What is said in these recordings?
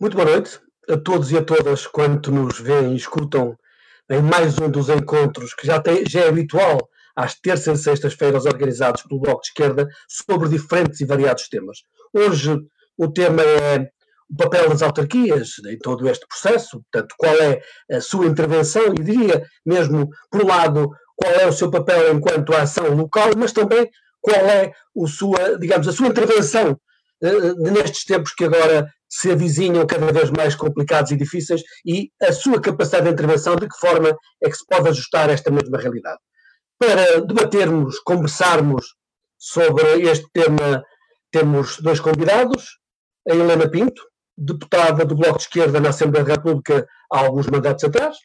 Muito boa noite a todos e a todas quanto nos veem e escutam em mais um dos encontros que já, tem, já é habitual às terças e sextas-feiras organizados pelo Bloco de Esquerda sobre diferentes e variados temas. Hoje o tema é o papel das autarquias em todo este processo, portanto, qual é a sua intervenção e diria mesmo, por um lado, qual é o seu papel enquanto ação local, mas também qual é o sua, digamos, a sua intervenção uh, nestes tempos que agora se avizinham cada vez mais complicados e difíceis e a sua capacidade de intervenção, de que forma é que se pode ajustar a esta mesma realidade. Para debatermos, conversarmos sobre este tema, temos dois convidados, a Helena Pinto, deputada do Bloco de Esquerda na Assembleia da República há alguns mandatos atrás,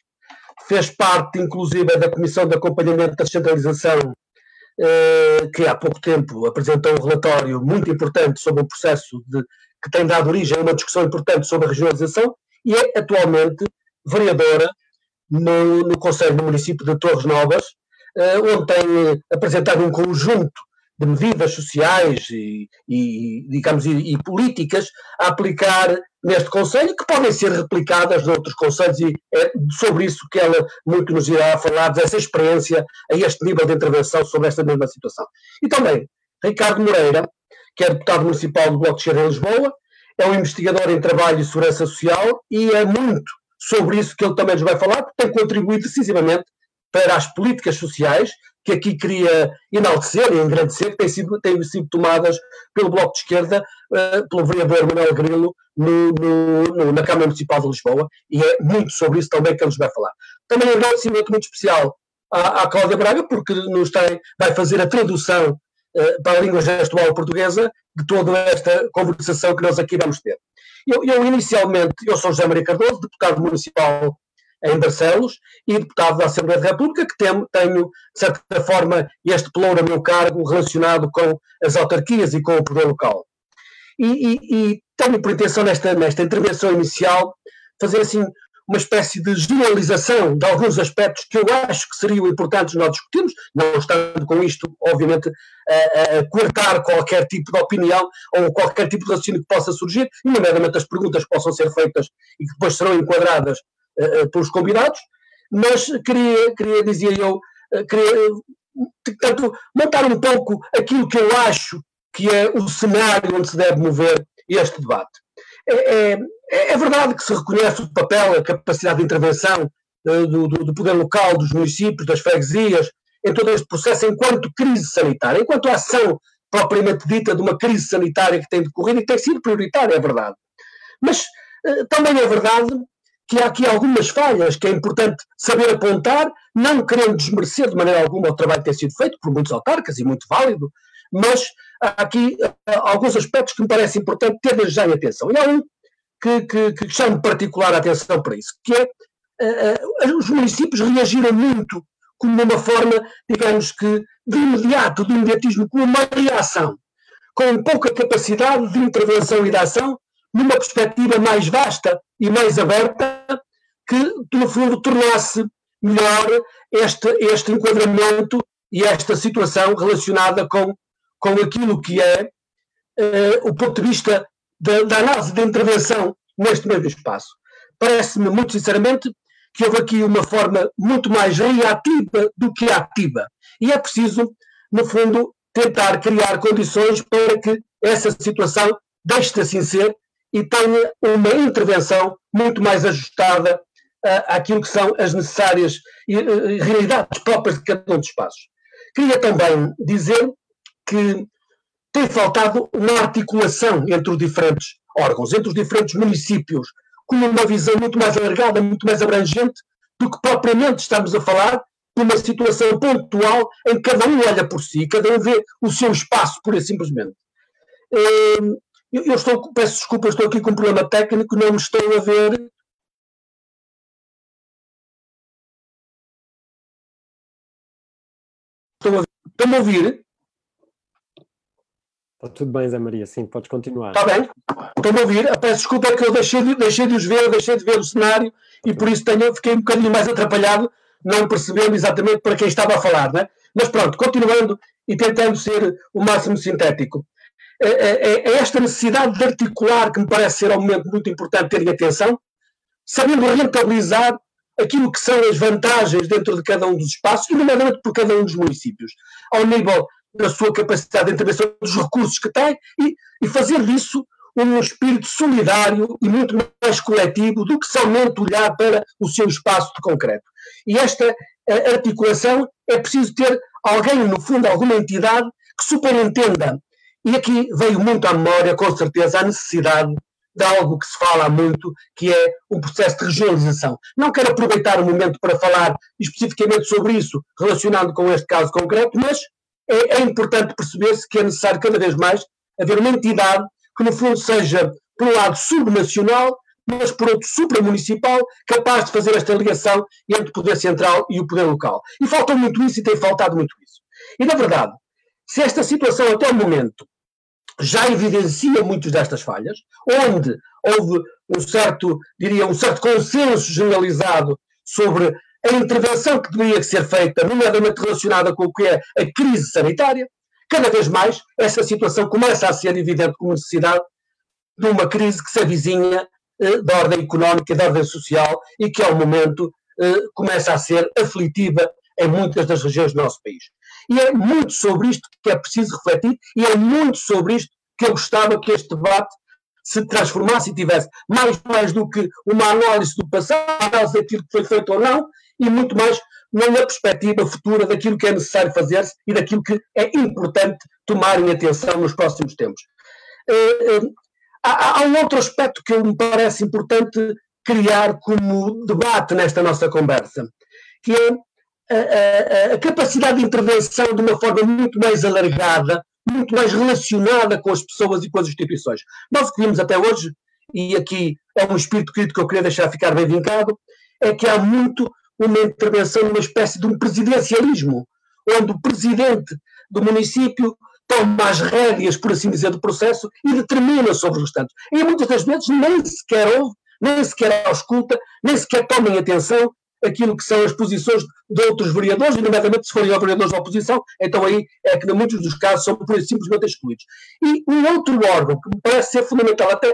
fez parte, inclusive, da Comissão de Acompanhamento da Descentralização, eh, que há pouco tempo apresentou um relatório muito importante sobre um processo de que tem dado origem a uma discussão importante sobre a regionalização e é atualmente vereadora no, no Conselho do Município de Torres Novas, uh, onde tem apresentado um conjunto de medidas sociais e, e digamos, e, e, políticas a aplicar neste Conselho, que podem ser replicadas noutros Conselhos, e é sobre isso que ela muito nos irá falar, dessa experiência a este nível de intervenção sobre esta mesma situação. E também Ricardo Moreira, que é deputado municipal do Bloco de Esquerda em Lisboa, é um investigador em trabalho e segurança social e é muito sobre isso que ele também nos vai falar, porque tem contribuído decisivamente para as políticas sociais que aqui queria enaltecer e engrandecer, que têm sido, têm sido tomadas pelo Bloco de Esquerda, uh, pelo vereador Manuel Grilo, no, no, no, na Câmara Municipal de Lisboa, e é muito sobre isso também que ele nos vai falar. Também um agradecimento muito especial à, à Cláudia Braga, porque nos tem, vai fazer a tradução para a língua gestual portuguesa de toda esta conversação que nós aqui vamos ter. Eu, eu, inicialmente, eu sou José Maria Cardoso, deputado municipal em Barcelos e deputado da Assembleia da República, que tenho, tenho, de certa forma, este pelouro a meu cargo relacionado com as autarquias e com o poder local. E, e, e tenho por intenção, nesta, nesta intervenção inicial, fazer assim uma espécie de generalização de alguns aspectos que eu acho que seriam importantes nós discutirmos, não estando com isto, obviamente, a, a cortar qualquer tipo de opinião ou qualquer tipo de raciocínio que possa surgir, e nomeadamente as perguntas que possam ser feitas e que depois serão enquadradas uh, pelos convidados, mas queria, queria dizer eu, uh, queria, portanto, montar um pouco aquilo que eu acho que é o cenário onde se deve mover este debate. É, é, é, verdade que se reconhece o papel, a capacidade de intervenção uh, do, do, poder local, dos municípios, das freguesias, em todo este processo, enquanto crise sanitária, enquanto ação propriamente dita de uma crise sanitária que tem decorrido e tem sido prioritária, é verdade. Mas uh, também é verdade que há aqui algumas falhas que é importante saber apontar, não querendo desmerecer de maneira alguma o trabalho que tem sido feito por muitos autarcas e muito válido, mas há aqui uh, alguns aspectos que me parece importante ter já em atenção. E há um que, que, que chamo particular atenção para isso, que é uh, os municípios reagiram muito como uma forma, digamos que, de imediato, de imediatismo, como uma reação, com pouca capacidade de intervenção e de ação, numa perspectiva mais vasta e mais aberta, que, no fundo, tornasse melhor este, este enquadramento e esta situação relacionada com, com aquilo que é uh, o ponto de vista da, da análise de intervenção neste mesmo espaço. Parece-me, muito sinceramente, que houve aqui uma forma muito mais reativa do que ativa. E é preciso, no fundo, tentar criar condições para que essa situação deixe de assim ser e tenha uma intervenção muito mais ajustada uh, àquilo que são as necessárias uh, realidades próprias de cada um dos espaços. Queria também dizer que tem faltado uma articulação entre os diferentes órgãos, entre os diferentes municípios, com uma visão muito mais alargada, muito mais abrangente do que propriamente estamos a falar de uma situação pontual em que cada um olha por si, cada um vê o seu espaço, pura e simplesmente. Hum, eu estou, peço desculpa, estou aqui com um problema técnico, não me estou a ver. Estão a ouvir? Está tudo bem, Zé Maria, sim, podes continuar. Está bem, estão a ouvir. Peço desculpa é que eu deixei de, deixei de os ver, deixei de ver o cenário e por isso tenho, fiquei um bocadinho mais atrapalhado, não percebendo exatamente para quem estava a falar, né? Mas pronto, continuando e tentando ser o máximo sintético. é, é, é, esta necessidade de articular que me parece ser um momento muito importante terem atenção, sabendo rentabilizar aquilo que são as vantagens dentro de cada um dos espaços, e nomeadamente por cada um dos municípios, ao nível da sua capacidade de intervenção dos recursos que tem, e, e fazer disso um espírito solidário e muito mais coletivo do que somente olhar para o seu espaço de concreto. E esta articulação é preciso ter alguém, no fundo, alguma entidade que superentenda. E aqui veio muito à memória, com certeza, a necessidade de algo que se fala muito, que é um processo de regionalização. Não quero aproveitar o momento para falar especificamente sobre isso, relacionado com este caso concreto, mas é, é importante perceber-se que é necessário cada vez mais haver uma entidade que, no fundo, seja, por um lado, subnacional, mas por outro, supramunicipal, capaz de fazer esta ligação entre o poder central e o poder local. E falta muito isso e tem faltado muito isso. E, na verdade, se esta situação até o momento já evidencia muitas destas falhas, onde houve um certo, diria, um certo consenso generalizado sobre a intervenção que deveria ser feita, nomeadamente relacionada com o que é a crise sanitária, cada vez mais essa situação começa a ser evidente como necessidade de uma crise que se avizinha eh, da ordem económica, da ordem social e que ao momento eh, começa a ser aflitiva em muitas das regiões do nosso país. E é muito sobre isto que é preciso refletir e é muito sobre isto que eu gostava que este debate se transformasse e tivesse mais, mais do que uma análise do passado, análise daquilo que foi feito ou não, e muito mais numa perspectiva futura daquilo que é necessário fazer-se e daquilo que é importante tomar em atenção nos próximos tempos. Uh, uh, há, um outro aspecto que me parece importante criar como debate nesta nossa conversa, que é a, a capacidade de intervenção de uma forma muito mais alargada, muito mais relacionada com as pessoas e com as instituições. Nós o que vimos até hoje, e aqui é um espírito crítico que eu queria deixar ficar bem vincado, é que há muito uma intervenção numa espécie de um presidencialismo, onde o presidente do município toma as rédeas, por assim dizer, do processo e determina sobre os restantes. E muitas das vezes nem sequer ouve, nem sequer ausculta, nem sequer tomem atenção aquilo que são as posições de outros vereadores, e nomeadamente se forem vereadores da oposição, então aí é que, em muitos dos casos, são por simplesmente excluídos. E um outro órgão que me parece ser fundamental, até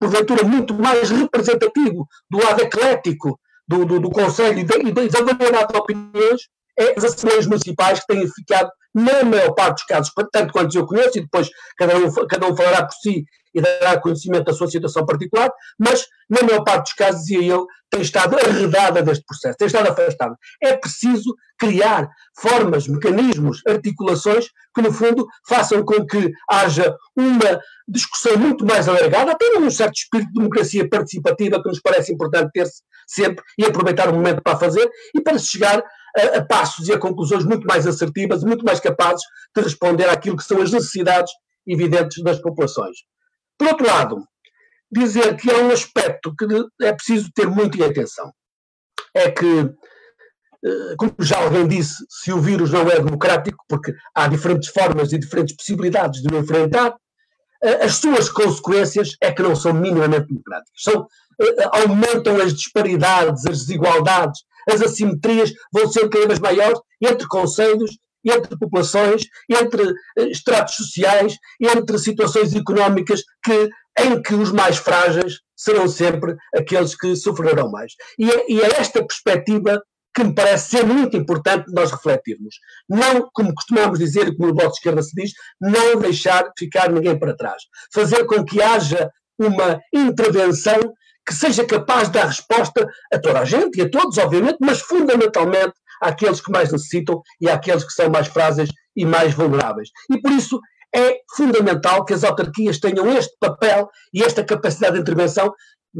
porventura muito mais representativo do lado eclético do, do, do Conselho e da variedade de opiniões, é as Assembleias Municipais que têm ficado, na maior parte dos casos, tanto quanto eu conheço, e depois cada um, cada um falará por si e dará conhecimento da sua situação particular, mas, na maior parte dos casos, dizia eu, tem estado arredada deste processo, tem estado afastada. É preciso criar formas, mecanismos, articulações que, no fundo, façam com que haja uma discussão muito mais alargada, até num certo espírito de democracia participativa que nos parece importante ter-se sempre e aproveitar o momento para fazer e para chegar a, a passos e a conclusões muito mais assertivas muito mais capazes de responder àquilo que são as necessidades evidentes das populações. Por outro lado, dizer que há um aspecto que é preciso ter muito em atenção. É que, eh, como já alguém disse, se o vírus não é democrático, porque há diferentes formas e diferentes possibilidades de o enfrentar, eh, as suas consequências é que não são minimamente democráticas. São, eh, aumentam as disparidades, as desigualdades, as assimetrias vão ser cada vez maiores entre conselhos entre populações, entre eh, estratos sociais, entre situações económicas que, em que os mais frágeis serão sempre aqueles que sofrerão mais. E é, e é esta perspectiva que me parece ser muito importante nós refletirmos. Não, como costumamos dizer, como o Bloco de Esquerda se diz, não deixar ficar ninguém para trás. Fazer com que haja uma intervenção que seja capaz de dar resposta a toda a gente e a todos, obviamente, mas fundamentalmente àqueles que mais necessitam e àqueles que são mais frágeis e mais vulneráveis. E por isso é fundamental que as autarquias tenham este papel e esta capacidade de intervenção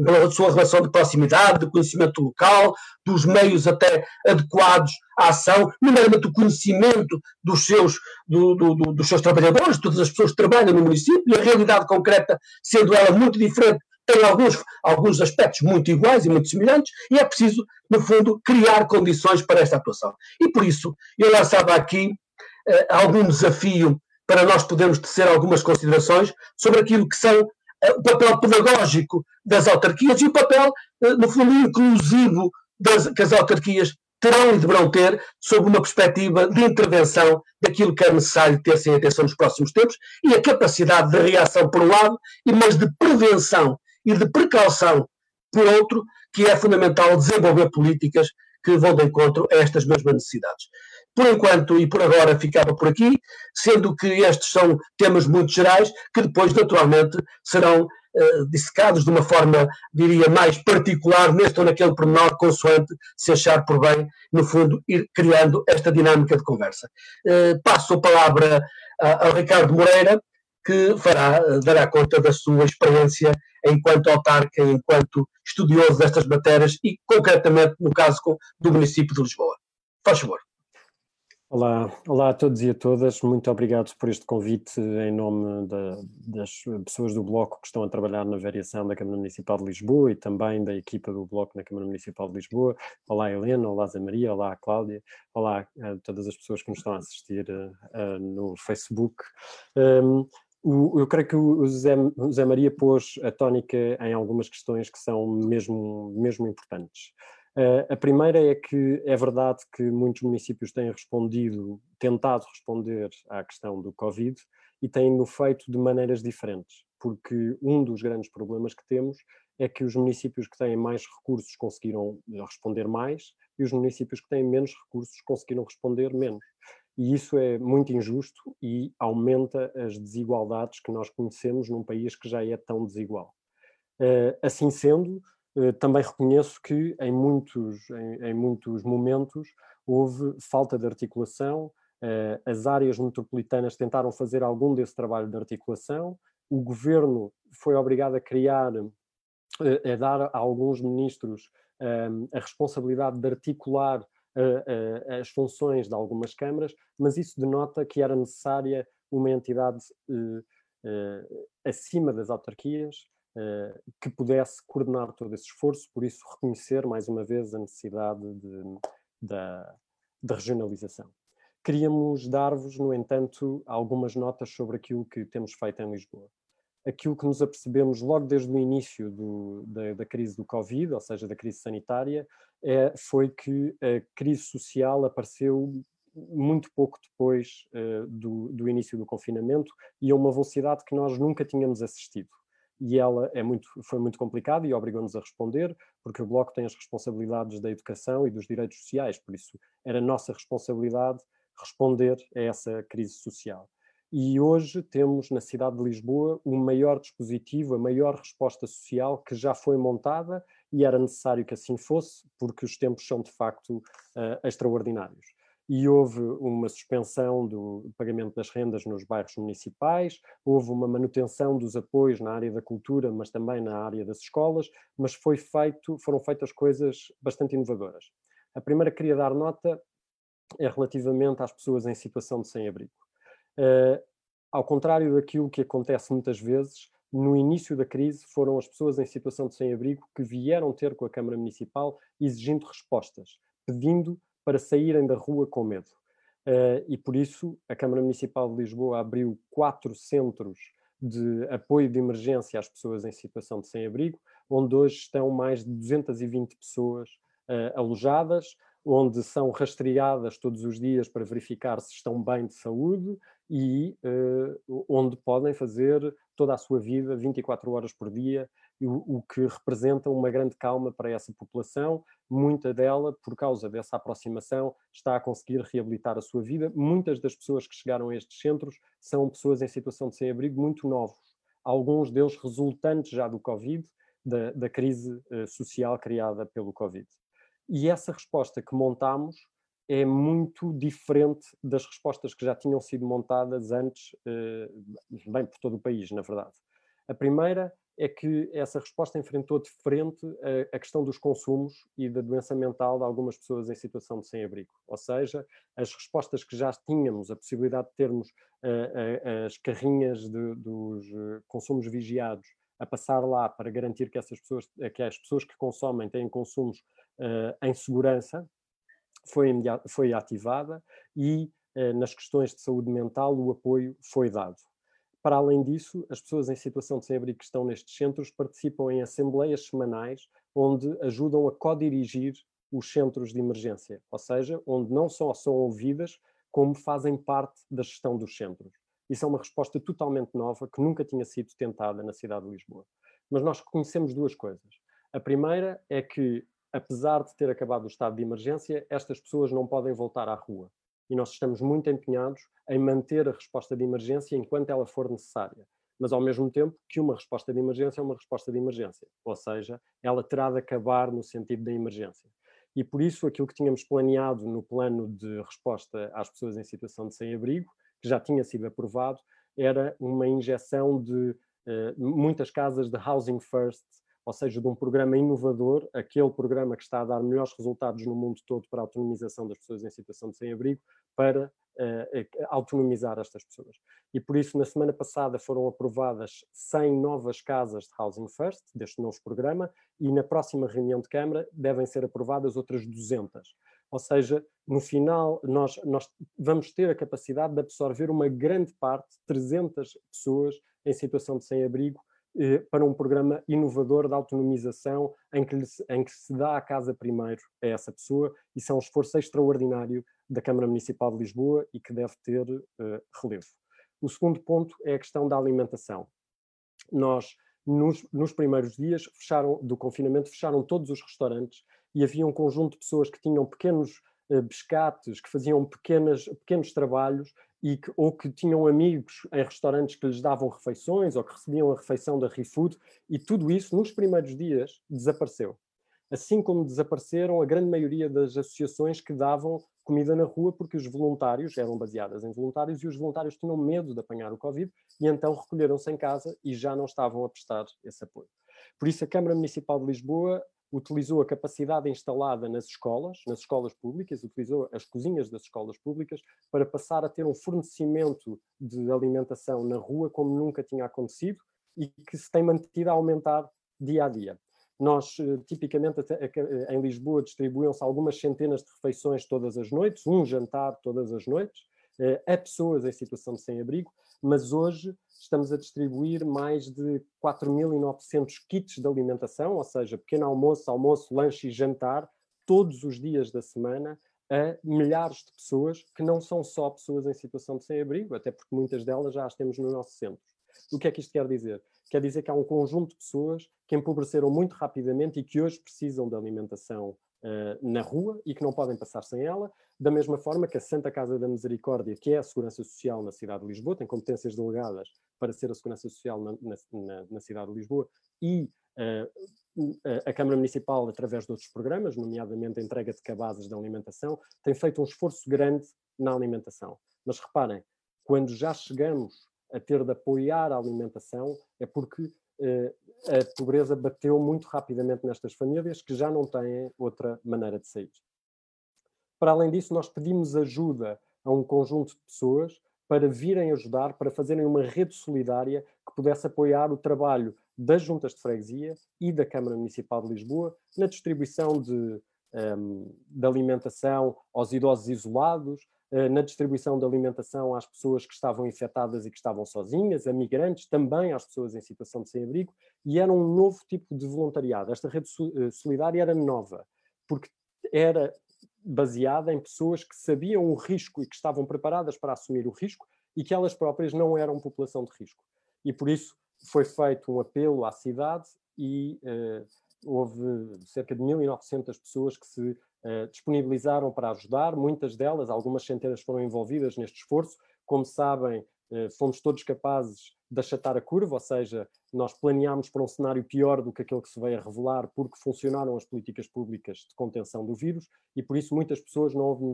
pela sua relação de proximidade, de conhecimento local, dos meios até adequados à ação, nomeadamente o conhecimento dos seus, do, do, do, dos seus trabalhadores, todas as pessoas que trabalham no município, e a realidade concreta, sendo ela muito diferente tem alguns, alguns aspectos muito iguais e muito semelhantes, e é preciso, no fundo, criar condições para esta atuação. E por isso, eu lançava aqui eh, algum desafio para nós podermos tecer algumas considerações sobre aquilo que são eh, o papel pedagógico das autarquias e o papel, eh, no fundo, inclusivo das, que as autarquias terão e deverão ter sob uma perspectiva de intervenção daquilo que é necessário ter sem atenção nos próximos tempos e a capacidade de reação por um lado, mas de prevenção e de precaução por outro, que é fundamental desenvolver políticas que vão de encontro a estas mesmas necessidades. Por enquanto e por agora ficava por aqui, sendo que estes são temas muito gerais que depois, naturalmente, serão eh, dissecados de uma forma, diria, mais particular neste ou naquele pormenor, consoante se achar por bem, no fundo, ir criando esta dinâmica de conversa. Eh, passo a palavra ao Ricardo Moreira, que fará, eh, dará conta da sua experiência enquanto autarca, enquanto estudioso destas matérias e, concretamente, no caso do município de Lisboa. Faz favor. Olá, olá a todos e a todas. Muito obrigado por este convite em nome da, das pessoas do Bloco que estão a trabalhar na variação da Câmara Municipal de Lisboa e também da equipa do Bloco na Câmara Municipal de Lisboa. Olá Helena, olá Zé Maria, olá Cláudia, olá a todas as pessoas que nos estão a assistir uh, uh, no Facebook. Um, o, eu creio que o Zé, o Zé Maria pôs a tónica em algumas questões que são mesmo, mesmo importantes. Uh, a primeira é que é verdade que muitos municípios têm respondido, tentado responder à questão do Covid e têm-no feito de maneiras diferentes, porque um dos grandes problemas que temos é que os municípios que têm mais recursos conseguiram responder mais e os municípios que têm menos recursos conseguiram responder menos. E isso é muito injusto e aumenta as desigualdades que nós conhecemos num país que já é tão desigual. Uh, assim sendo, eh, também reconheço que em muitos, em, em muitos momentos houve falta de articulação, eh, as áreas metropolitanas tentaram fazer algum desse trabalho de articulação, o governo foi obrigado a criar, eh, a dar a alguns ministros a responsabilidade de articular as funções de algumas câmaras, mas isso denota que era necessária uma entidade acima das autarquias, eh, que pudesse coordenar todo esse esforço, por isso reconhecer mais uma vez a necessidade de, da regionalização. Queríamos dar-vos, no entanto, algumas notas sobre aquilo que temos feito em Lisboa. Aquilo que nos apercebemos logo desde o início do, da, da, crise do Covid, ou seja, da crise sanitária, é, foi que a crise social apareceu muito pouco depois uh, do, do início do confinamento e a uma velocidade que nós nunca tínhamos assistido e ela é muito, foi muito complicada e obrigou-nos a responder, porque o Bloco tem as responsabilidades da educação e dos direitos sociais, por isso era nossa responsabilidade responder a essa crise social. E hoje temos na cidade de Lisboa o maior dispositivo, a maior resposta social que já foi montada e era necessário que assim fosse, porque os tempos são de facto uh, extraordinários e houve uma suspensão do pagamento das rendas nos bairros municipais, houve uma manutenção dos apoios na área da cultura, mas também na área das escolas, mas foi feito, foram feitas coisas bastante inovadoras. A primeira que queria dar nota é relativamente às pessoas em situação de sem-abrigo. Uh, ao contrário daquilo que acontece muitas vezes, no início da crise foram as pessoas em situação de sem-abrigo que vieram ter com a Câmara Municipal exigindo respostas, pedindo para saírem da rua com medo. Uh, e por isso a Câmara Municipal de Lisboa abriu quatro centros de apoio de emergência às pessoas em situação de sem-abrigo, onde hoje estão mais de 220 pessoas uh, alojadas, onde são rastreadas todos os dias para verificar se estão bem de saúde e uh, onde podem fazer toda a sua vida 24 horas por dia o, o que representa uma grande calma para essa população. Muita dela, por causa dessa aproximação, está a conseguir reabilitar a sua vida. Muitas das pessoas que chegaram a estes centros são pessoas em situação de sem-abrigo muito novos, alguns deles resultantes já do Covid, da, da crise uh, social criada pelo Covid. E essa resposta que montamos é muito diferente das respostas que já tinham sido montadas antes, uh, bem por todo o país, na verdade. A primeira é que essa resposta enfrentou de frente a, questão dos consumos e da doença mental de algumas pessoas em situação de sem-abrigo. Ou seja, as respostas que já tínhamos, a possibilidade de termos uh, uh, as carrinhas de, dos consumos vigiados a passar lá para garantir que essas pessoas, que as pessoas que consomem têm consumos em segurança, foi, foi ativada e nas questões de saúde mental o apoio foi dado. Para além disso, as pessoas em situação de sem-abrigo que estão nestes centros participam em assembleias semanais onde ajudam a co-dirigir os centros de emergência, ou seja, onde não só são ouvidas, como fazem parte da gestão dos centros. Isso é uma resposta totalmente nova que nunca tinha sido tentada na cidade de Lisboa. Mas nós reconhecemos duas coisas. A primeira é que, apesar de ter acabado o estado de emergência, estas pessoas não podem voltar à rua. E nós estamos muito empenhados em manter a resposta de emergência enquanto ela for necessária. Mas, ao mesmo tempo, que uma resposta de emergência é uma resposta de emergência. Ou seja, ela terá de acabar no sentido da emergência. E por isso, aquilo que tínhamos planeado no plano de resposta às pessoas em situação de sem-abrigo que já tinha sido aprovado, era uma injeção de uh, muitas casas de Housing First, ou seja, de um programa inovador, aquele programa que está a dar melhores resultados no mundo todo para a autonomização das pessoas em situação de sem-abrigo, para uh, autonomizar estas pessoas. E por isso, na semana passada, foram aprovadas 100 novas casas de Housing First, deste novo programa, e na próxima reunião de Câmara devem ser aprovadas outras 200. Ou seja, no final, nós, nós vamos ter a capacidade de absorver uma grande parte, 300 pessoas em situação de sem-abrigo, para um programa inovador de autonomização em que, em que se dá a casa primeiro a essa pessoa. Isso é um esforço extraordinário da Câmara Municipal de Lisboa e que deve ter uh, relevo. O segundo ponto é a questão da alimentação. Nós, nos, nos primeiros dias fecharam, do confinamento, fecharam todos os restaurantes e havia um conjunto de pessoas que tinham pequenos uh, pescates, que faziam pequenas, pequenos trabalhos e que, ou que tinham amigos em restaurantes que lhes davam refeições ou que recebiam a refeição da ReFood e tudo isso nos primeiros dias desapareceu. Assim como desapareceram a grande maioria das associações que davam comida na rua porque os voluntários eram baseadas em voluntários e os voluntários tinham medo de apanhar o Covid e então recolheram-se em casa e já não estavam a prestar esse apoio. Por isso a Câmara Municipal de Lisboa utilizou a capacidade instalada nas escolas, nas escolas públicas, utilizou as cozinhas das escolas públicas para passar a ter um fornecimento de alimentação na rua como nunca tinha acontecido e que se tem mantido a aumentar dia a dia. Nós, eh, tipicamente, eh, em Lisboa, distribuíam-se algumas centenas de refeições todas as noites, um jantar todas as noites, eh, a pessoas em situação de sem-abrigo, mas hoje estamos a distribuir mais de 4.900 kits de alimentação, ou seja, pequeno almoço, almoço, lanche e jantar, todos os dias da semana, a milhares de pessoas que não são só pessoas em situação de sem-abrigo, até porque muitas delas já as temos no nosso centro. O que é que isto quer dizer? Quer dizer que há um conjunto de pessoas que empobreceram muito rapidamente e que hoje precisam de alimentação na rua e que não podem passar sem ela, da mesma forma que a Santa Casa da Misericórdia, que é a Segurança Social na cidade de Lisboa, tem competências delegadas para ser a Segurança Social na, na, na cidade de Lisboa, e uh, a Câmara Municipal, através de outros programas, nomeadamente a entrega de cabazes de alimentação, tem feito um esforço grande na alimentação. Mas reparem, quando já chegamos a ter de apoiar a alimentação, é porque a pobreza bateu muito rapidamente nestas famílias que já não têm outra maneira de sair. Para além disso, nós pedimos ajuda a um conjunto de pessoas para virem ajudar, para fazerem uma rede solidária que pudesse apoiar o trabalho das juntas de freguesia e da Câmara Municipal de Lisboa na distribuição de, um, ehm, de alimentação aos idosos isolados, na distribuição de alimentação às pessoas que estavam infectadas e que estavam sozinhas, a migrantes, também às pessoas em situação de sem-abrigo, e era um novo tipo de voluntariado. Esta rede eh, solidária era nova, porque era baseada em pessoas que sabiam o risco e que estavam preparadas para assumir o risco e que elas próprias não eram população de risco. E por isso foi feito um apelo à cidade e uh, houve cerca de 1.900 pessoas que se disponibilizaram para ajudar, muitas delas, algumas centenas foram envolvidas neste esforço. Como sabem, uh, fomos todos capazes de achatar a curva, ou seja, nós planeámos para um cenário pior do que aquele que se veio a revelar porque funcionaram as políticas públicas de contenção do vírus e por isso muitas pessoas não houve,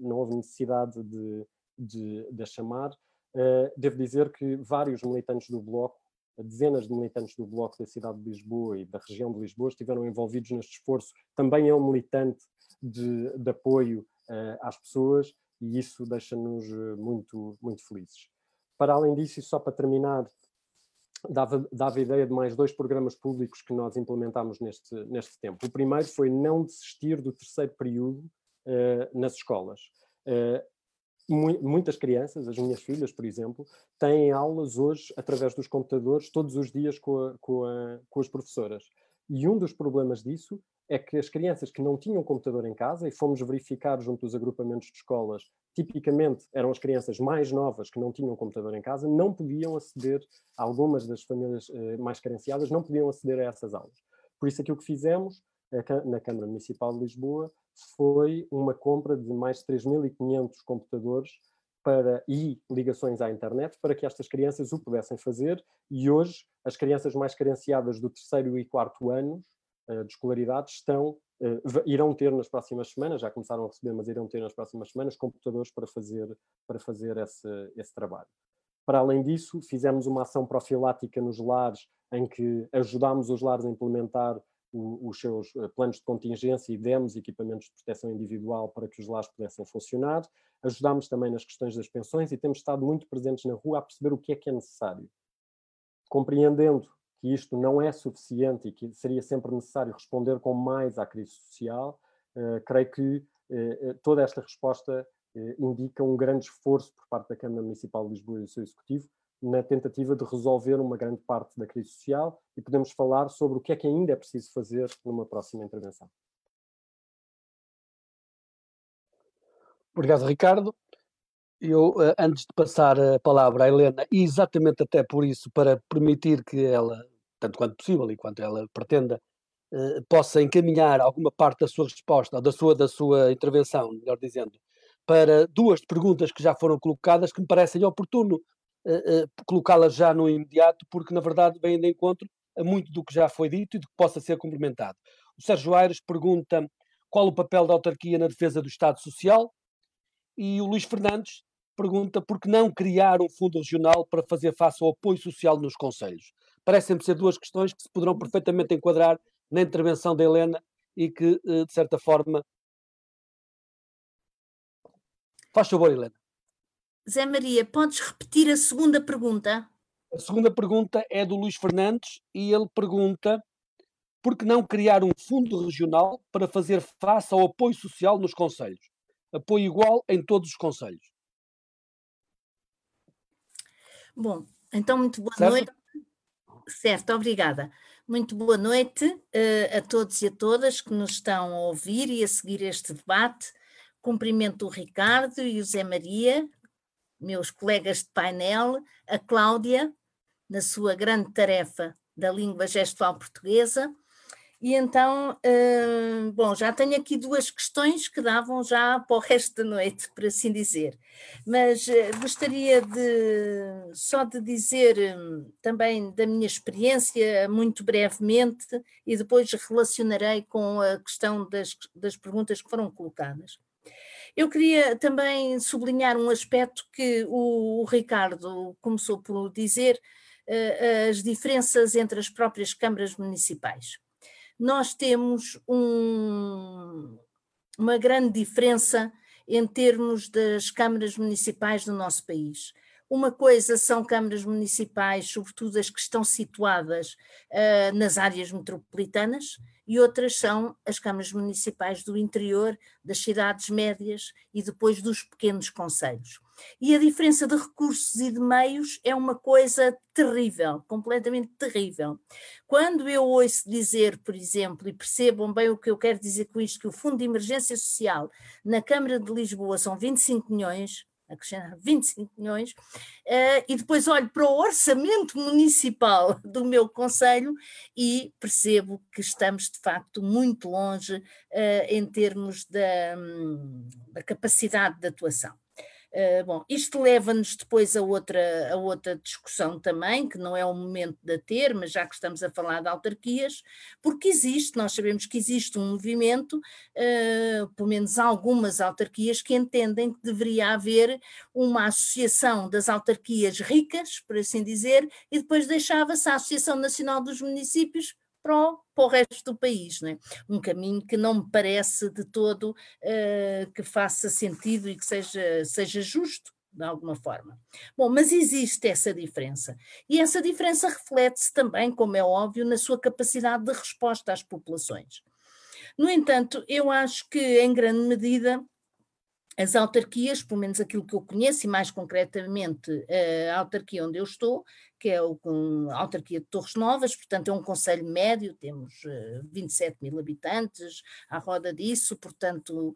não houve necessidade de, de, de a chamar. Uh, devo dizer que vários militantes do Bloco, dezenas de militantes do Bloco da cidade de Lisboa e da região de Lisboa estiveram envolvidos neste esforço. Também é um militante de, de apoio uh, às pessoas e isso deixa-nos eh, muito, muito felizes. Para além disso, e só para terminar, dava, dava ideia de mais dois programas públicos que nós implementámos neste, neste tempo. O primeiro foi não desistir do terceiro período uh, nas escolas. Uh, muitas crianças, as minhas filhas, por exemplo, têm aulas hoje através dos computadores todos os dias com, a, com, a, com as professoras. E um dos problemas disso é que as crianças que não tinham computador em casa, e fomos verificar junto dos agrupamentos de escolas, tipicamente eram as crianças mais novas que não tinham computador em casa, não podiam aceder, algumas das famílias eh, mais carenciadas não podiam aceder a essas aulas. Por isso aquilo que fizemos na Câmara Municipal de Lisboa foi uma compra de mais de 3.500 computadores para, e ligações à internet para que estas crianças o pudessem fazer e hoje as crianças mais carenciadas do terceiro e quarto anos de escolaridade estão, uh, irão ter nas próximas semanas, já começaram a receber, mas irão ter nas próximas semanas computadores para fazer, para fazer esse, esse trabalho. Para além disso, fizemos uma ação profilática nos lares em que ajudámos os lares a implementar os seus eh, planos de contingência e demos equipamentos de proteção individual para que os lares pudessem funcionar. Ajudámos também nas questões das pensões e temos estado muito presentes na rua a perceber o que é que é necessário. Compreendendo que isto não é suficiente e que seria sempre necessário responder com mais à crise social, uh, creio que uh, toda esta resposta uh, indica um grande esforço por parte da Câmara Municipal de Lisboa e do seu Executivo na tentativa de resolver uma grande parte da crise social e podemos falar sobre o que é que ainda é preciso fazer numa próxima intervenção. Obrigado, Ricardo. Eu, antes de passar a palavra à Helena, e exatamente até por isso, para permitir que ela, tanto quanto possível e quanto ela pretenda, eh, possa encaminhar alguma parte da sua resposta, da sua, da sua intervenção, melhor dizendo, para duas perguntas que já foram colocadas que me parecem oportuno uh, colocá-las já no imediato, porque na verdade vem de encontro a muito do que já foi dito e do que possa ser complementado. O Sérgio Aires pergunta qual o papel da autarquia na defesa do Estado Social e o Luís Fernandes pergunta por que não criar um fundo regional para fazer face ao apoio social nos conselhos. Parecem-me ser duas questões que se poderão perfeitamente enquadrar na intervenção da Helena e que, de certa forma. Faz favor, Helena. Zé Maria, podes repetir a segunda pergunta? A segunda pergunta é do Luís Fernandes e ele pergunta por que não criar um fundo regional para fazer face ao apoio social nos conselhos? Apoio igual em todos os conselhos. Bom, então muito boa certo? noite. Certo, obrigada. Muito boa noite uh, a todos e a todas que nos estão a ouvir e a seguir este debate. Cumprimento o Ricardo e o Zé Maria, meus colegas de painel, a Cláudia, na sua grande tarefa da língua gestual portuguesa. E então, hum, bom, já tenho aqui duas questões que davam já para o resto da noite, por assim dizer. Mas uh, gostaria de só de dizer um, também da minha experiência, muito brevemente, e depois relacionarei com a questão das, das perguntas que foram colocadas. Eu queria também sublinhar um aspecto que o, o Ricardo começou por dizer, uh, as diferenças entre as próprias câmaras municipais. Nós temos um, uma grande diferença em termos das câmaras municipais do nosso país. Uma coisa são câmaras municipais, sobretudo as que estão situadas uh, nas áreas metropolitanas, e outras são as câmaras municipais do interior, das cidades médias e depois dos pequenos conselhos. E a diferença de recursos e de meios é uma coisa terrível, completamente terrível. Quando eu ouço dizer, por exemplo, e percebam bem o que eu quero dizer com isto, que o Fundo de Emergência Social na Câmara de Lisboa são 25 milhões, acrescentar 25 milhões, uh, e depois olho para o orçamento municipal do meu conselho e percebo que estamos de facto muito longe uh, em termos da, um, da capacidade de atuação. Uh, bom, isto leva-nos depois a outra, a outra discussão também, que não é o momento de ter, mas já que estamos a falar de autarquias, porque existe, nós sabemos que existe um movimento, uh, pelo menos algumas autarquias, que entendem que deveria haver uma associação das autarquias ricas, por assim dizer, e depois deixava-se a Associação Nacional dos Municípios para o, para o resto do país. Né? Um caminho que não me parece de todo uh, que faça sentido e que seja, seja justo de alguma forma. Bom, mas existe essa diferença. E essa diferença reflete-se também, como é óbvio, na sua capacidade de resposta às populações. No entanto, eu acho que, em grande medida, as autarquias, pelo menos aquilo que eu conheço, e mais concretamente a autarquia onde eu estou, que é o, a autarquia de Torres Novas, portanto é um conselho médio, temos 27 mil habitantes à roda disso, portanto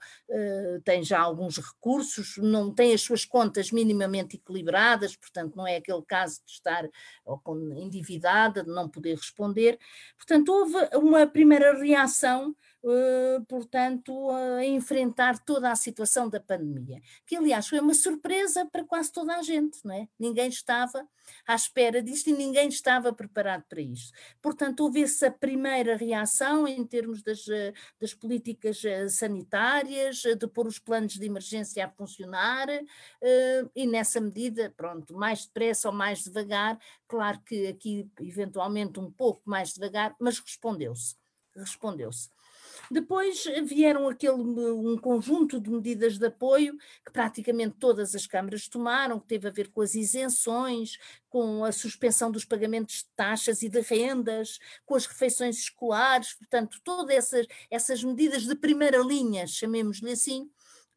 tem já alguns recursos, não tem as suas contas minimamente equilibradas, portanto não é aquele caso de estar endividada, de não poder responder. Portanto, houve uma primeira reação eh, portanto, a enfrentar toda a situação da pandemia, que aliás foi uma surpresa para quase toda a gente, não é? Ninguém estava à espera disto e ninguém estava preparado para isto. Portanto, houve essa primeira reação em termos das, eh, das políticas eh, sanitárias, de pôr os planos de emergência a funcionar, e nessa medida, pronto, mais depressa ou mais devagar, claro que aqui eventualmente um pouco mais devagar, mas respondeu-se. Respondeu-se. Depois vieram aquele um conjunto de medidas de apoio que praticamente todas as câmaras tomaram, que teve a ver com as isenções, com a suspensão dos pagamentos de taxas e de rendas, com as refeições escolares, portanto, todas essas, essas medidas de primeira linha, chamemos-lhe assim,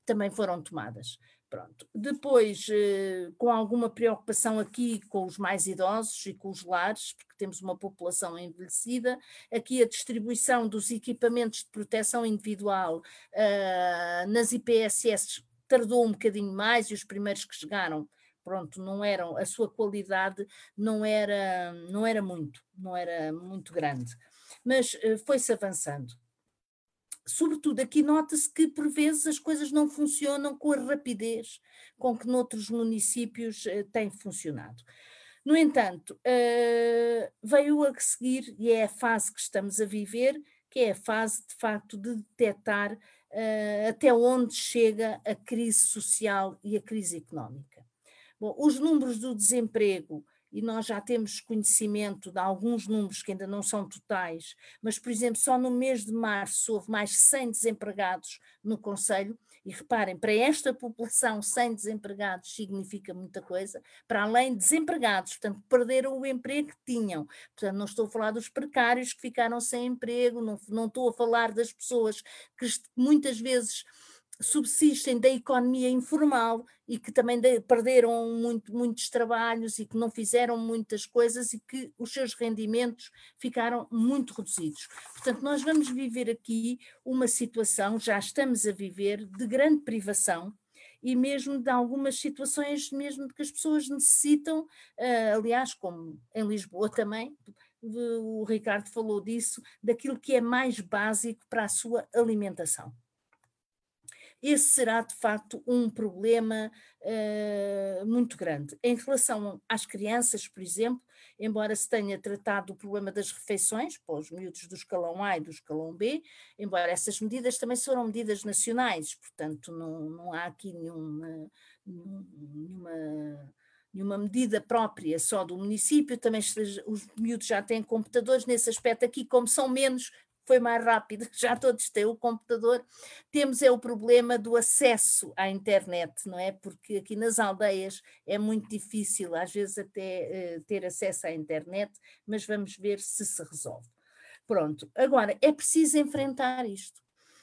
também foram tomadas. Pronto. Depois, eh, com alguma preocupação aqui com os mais idosos e com os lares, porque temos uma população envelhecida, aqui a distribuição dos equipamentos de proteção individual uh, nas IPSS tardou um bocadinho mais e os primeiros que chegaram pronto, não eram, a sua qualidade não era, não era muito, não era muito grande, mas uh, foi-se avançando sobretudo aqui nota-se que por vezes as coisas não funcionam com a rapidez com que noutros municípios uh, tem funcionado. No entanto, uh, veio a seguir, e é a fase que estamos a viver, que é a fase de facto de detectar uh, até onde chega a crise social e a crise económica. Bom, os números do desemprego e nós já temos conhecimento de alguns números que ainda não são totais, mas, por exemplo, só no mês de março houve mais 100 desempregados no Conselho, e reparem, para esta população, 100 desempregados significa muita coisa, para além de desempregados, portanto, perderam o emprego que tinham. Portanto, não estou a falar dos precários que ficaram sem emprego, não, não estou a falar das pessoas que muitas vezes subsistem da economia informal e que também de, perderam muito, muitos trabalhos e que não fizeram muitas coisas e que os seus rendimentos ficaram muito reduzidos. Portanto, nós vamos viver aqui uma situação, já estamos a viver, de grande privação e mesmo de algumas situações mesmo que as pessoas necessitam, uh, aliás, como em Lisboa também, o Ricardo falou disso, daquilo que é mais básico para a sua alimentação esse será de facto um problema uh, muito grande. Em relação às crianças, por exemplo, embora se tenha tratado o problema das refeições para os miúdos do escalão A e do escalão B, embora essas medidas também foram medidas nacionais, portanto não, não há aqui nenhuma, nenhuma nenhuma medida própria só do município, também os miúdos já têm computadores, nesse aspecto aqui, como são menos, foi mais rápido, já todos têm o computador. Temos é o problema do acesso à internet, não é? Porque aqui nas aldeias é muito difícil, às vezes até uh, ter acesso à internet, mas vamos ver se se resolve. Pronto, agora é preciso enfrentar isto.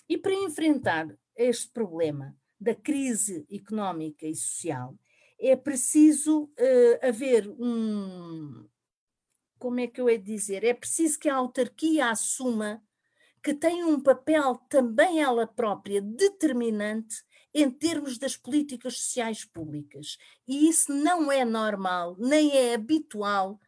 E para enfrentar este problema da crise económica e social, é preciso uh, haver um. Como é que eu hei de dizer? É preciso que a autarquia assuma que tem um papel também ela própria determinante em termos das políticas sociais públicas. E isso não é normal, nem é habitual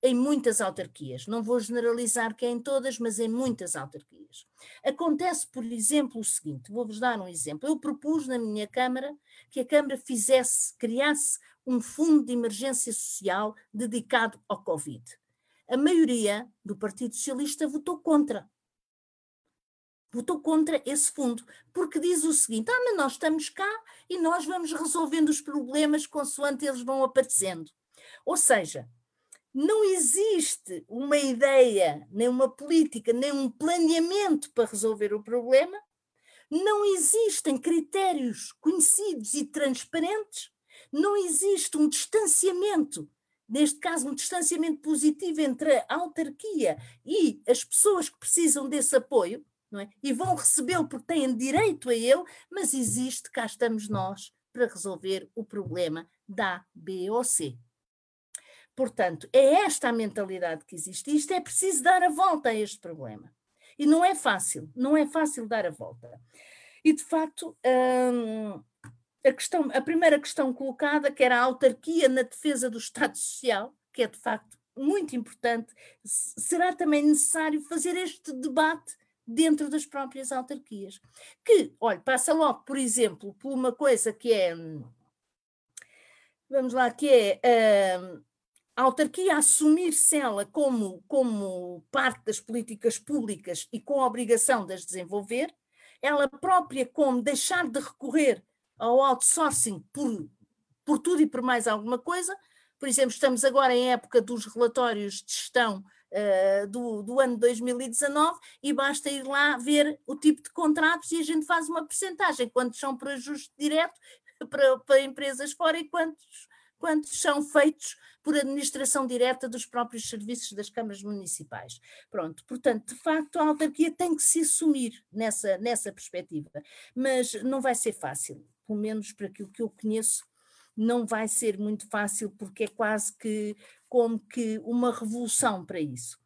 em muitas autarquias. Não vou generalizar que é em todas, mas em muitas autarquias. Acontece, por exemplo, o seguinte: vou-vos dar um exemplo. Eu propus na minha Câmara que a Câmara fizesse, criasse um fundo de emergência social dedicado ao Covid. A maioria do Partido Socialista votou contra votou contra esse fundo, porque diz o seguinte: ah, mas nós estamos cá e nós vamos resolvendo os problemas consoante eles vão aparecendo. Ou seja, não existe uma ideia, nem uma política, nem um planeamento para resolver o problema, não existem critérios conhecidos e transparentes, não existe um distanciamento, neste caso, um distanciamento positivo entre a autarquia e as pessoas que precisam desse apoio é? E vão recebê-lo porque têm direito a ele, mas existe, cá estamos nós para resolver o problema da B ou C. Portanto, é esta a mentalidade que existe. Isto é preciso dar a volta a este problema. E não é fácil, não é fácil dar a volta. E, de facto, hum, a, questão, a primeira questão colocada, que era a autarquia na defesa do Estado Social, que é, de facto, muito importante, será também necessário fazer este debate dentro das próprias autarquias. Que, olha, passa logo, por exemplo, por uma coisa que é. Hum, vamos lá, que é. Hum, a autarquia assumir-se ela como, como parte das políticas públicas e com a obrigação de as desenvolver, ela própria como deixar de recorrer ao outsourcing por, por tudo e por mais alguma coisa. Por exemplo, estamos agora em época dos relatórios de gestão uh, do, do ano 2019 e basta ir lá ver o tipo de contratos e a gente faz uma percentagem, quantos são por ajuste direto para, para empresas fora e quantos quantos são feitos por administração direta dos próprios serviços das câmaras municipais. Pronto, portanto, de facto, a autarquia tem que se assumir nessa, nessa perspectiva, mas não vai ser fácil, pelo menos para aquilo que eu conheço, não vai ser muito fácil, porque é quase que como que uma revolução para isso.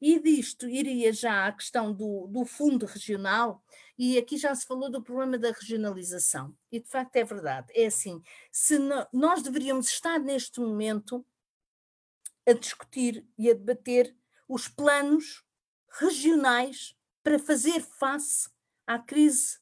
E disto iria já à questão do, do fundo regional, e aqui já se falou do problema da regionalização, e de facto é verdade. É assim: se no, nós deveríamos estar neste momento a discutir e a debater os planos regionais para fazer face à crise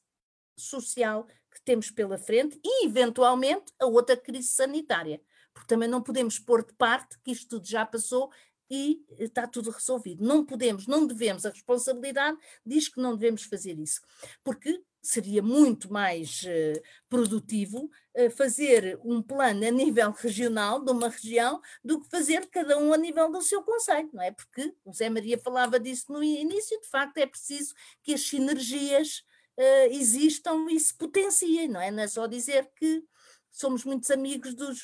social que temos pela frente e, eventualmente, a outra crise sanitária. Porque também não podemos pôr de parte que isto tudo já passou e está tudo resolvido. Não podemos, não devemos, a responsabilidade diz que não devemos fazer isso, porque seria muito mais uh, produtivo uh, fazer um plano a nível regional de uma região do que fazer cada um a nível do seu conselho, não é? Porque o Zé Maria falava disso no início, de facto é preciso que as sinergias uh, existam e se potenciem, não é? Não é só dizer que somos muitos amigos dos,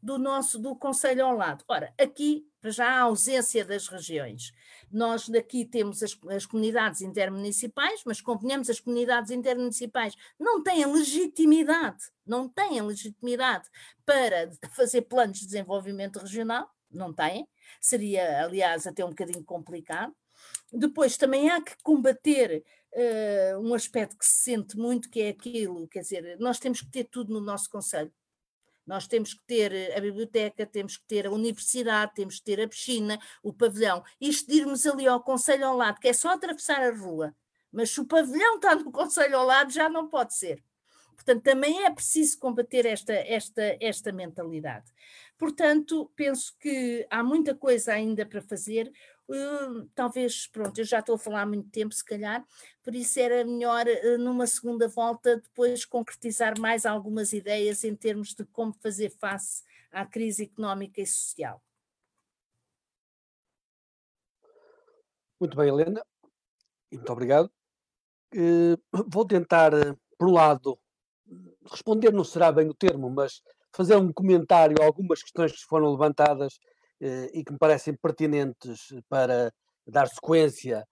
do nosso do Conselho ao lado. Ora, aqui já há ausência das regiões. Nós daqui temos as, as comunidades intermunicipais, mas convenhamos, as comunidades intermunicipais não têm legitimidade, não têm legitimidade para fazer planos de desenvolvimento regional, não têm. Seria, aliás, até um bocadinho complicado. Depois também há que combater uh, um aspecto que se sente muito, que é aquilo, quer dizer, nós temos que ter tudo no nosso Conselho. Nós temos que ter eh, a biblioteca, temos que ter a universidade, temos que ter a piscina, o pavilhão. Isto de irmos ali ao Conselho ao lado, que é só atravessar a rua, mas se o pavilhão está no Conselho ao lado, já não pode ser. Portanto, também é preciso combater esta, esta, esta mentalidade. Portanto, penso que há muita coisa ainda para fazer. Uh, talvez, pronto, eu já estou a falar há muito tempo, se calhar, por isso era melhor, uh, numa segunda volta, depois concretizar mais algumas ideias em termos de como fazer face à crise económica e social. Muito bem, Helena, muito obrigado. Uh, vou tentar, por um lado, responder não será bem o termo, mas fazer um comentário a algumas questões que foram levantadas eh, e que me parecem pertinentes para dar sequência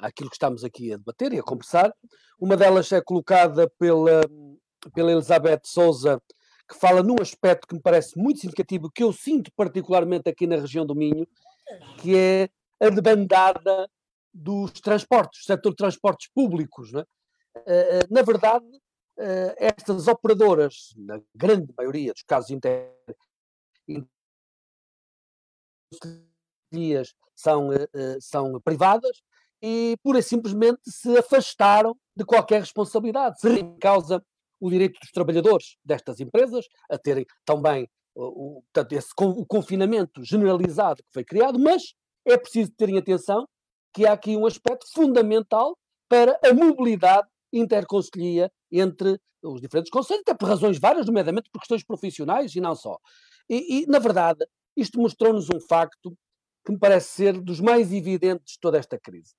àquilo que estamos aqui a debater e a conversar. Uma delas é colocada pela, pela Elizabeth Souza, que fala num aspecto que me parece muito significativo, que eu sinto particularmente aqui na região do Minho, que é a debandada dos transportes, do setor de transportes públicos. É? Eh, eh, na verdade, estas operadoras, na grande maioria dos casos inter são, eh, eh, são privadas e pura e simplesmente se afastaram de qualquer responsabilidade. Se em causa o direito dos trabalhadores destas empresas a terem também o, portanto, esse, o confinamento generalizado que foi criado, mas é preciso terem atenção que há aqui um aspecto fundamental para a mobilidade interconselhia entre os diferentes conselhos, até por razões várias, nomeadamente por questões profissionais e não só. E, e na verdade, isto mostrou-nos um facto que me parece ser dos mais evidentes de toda esta crise,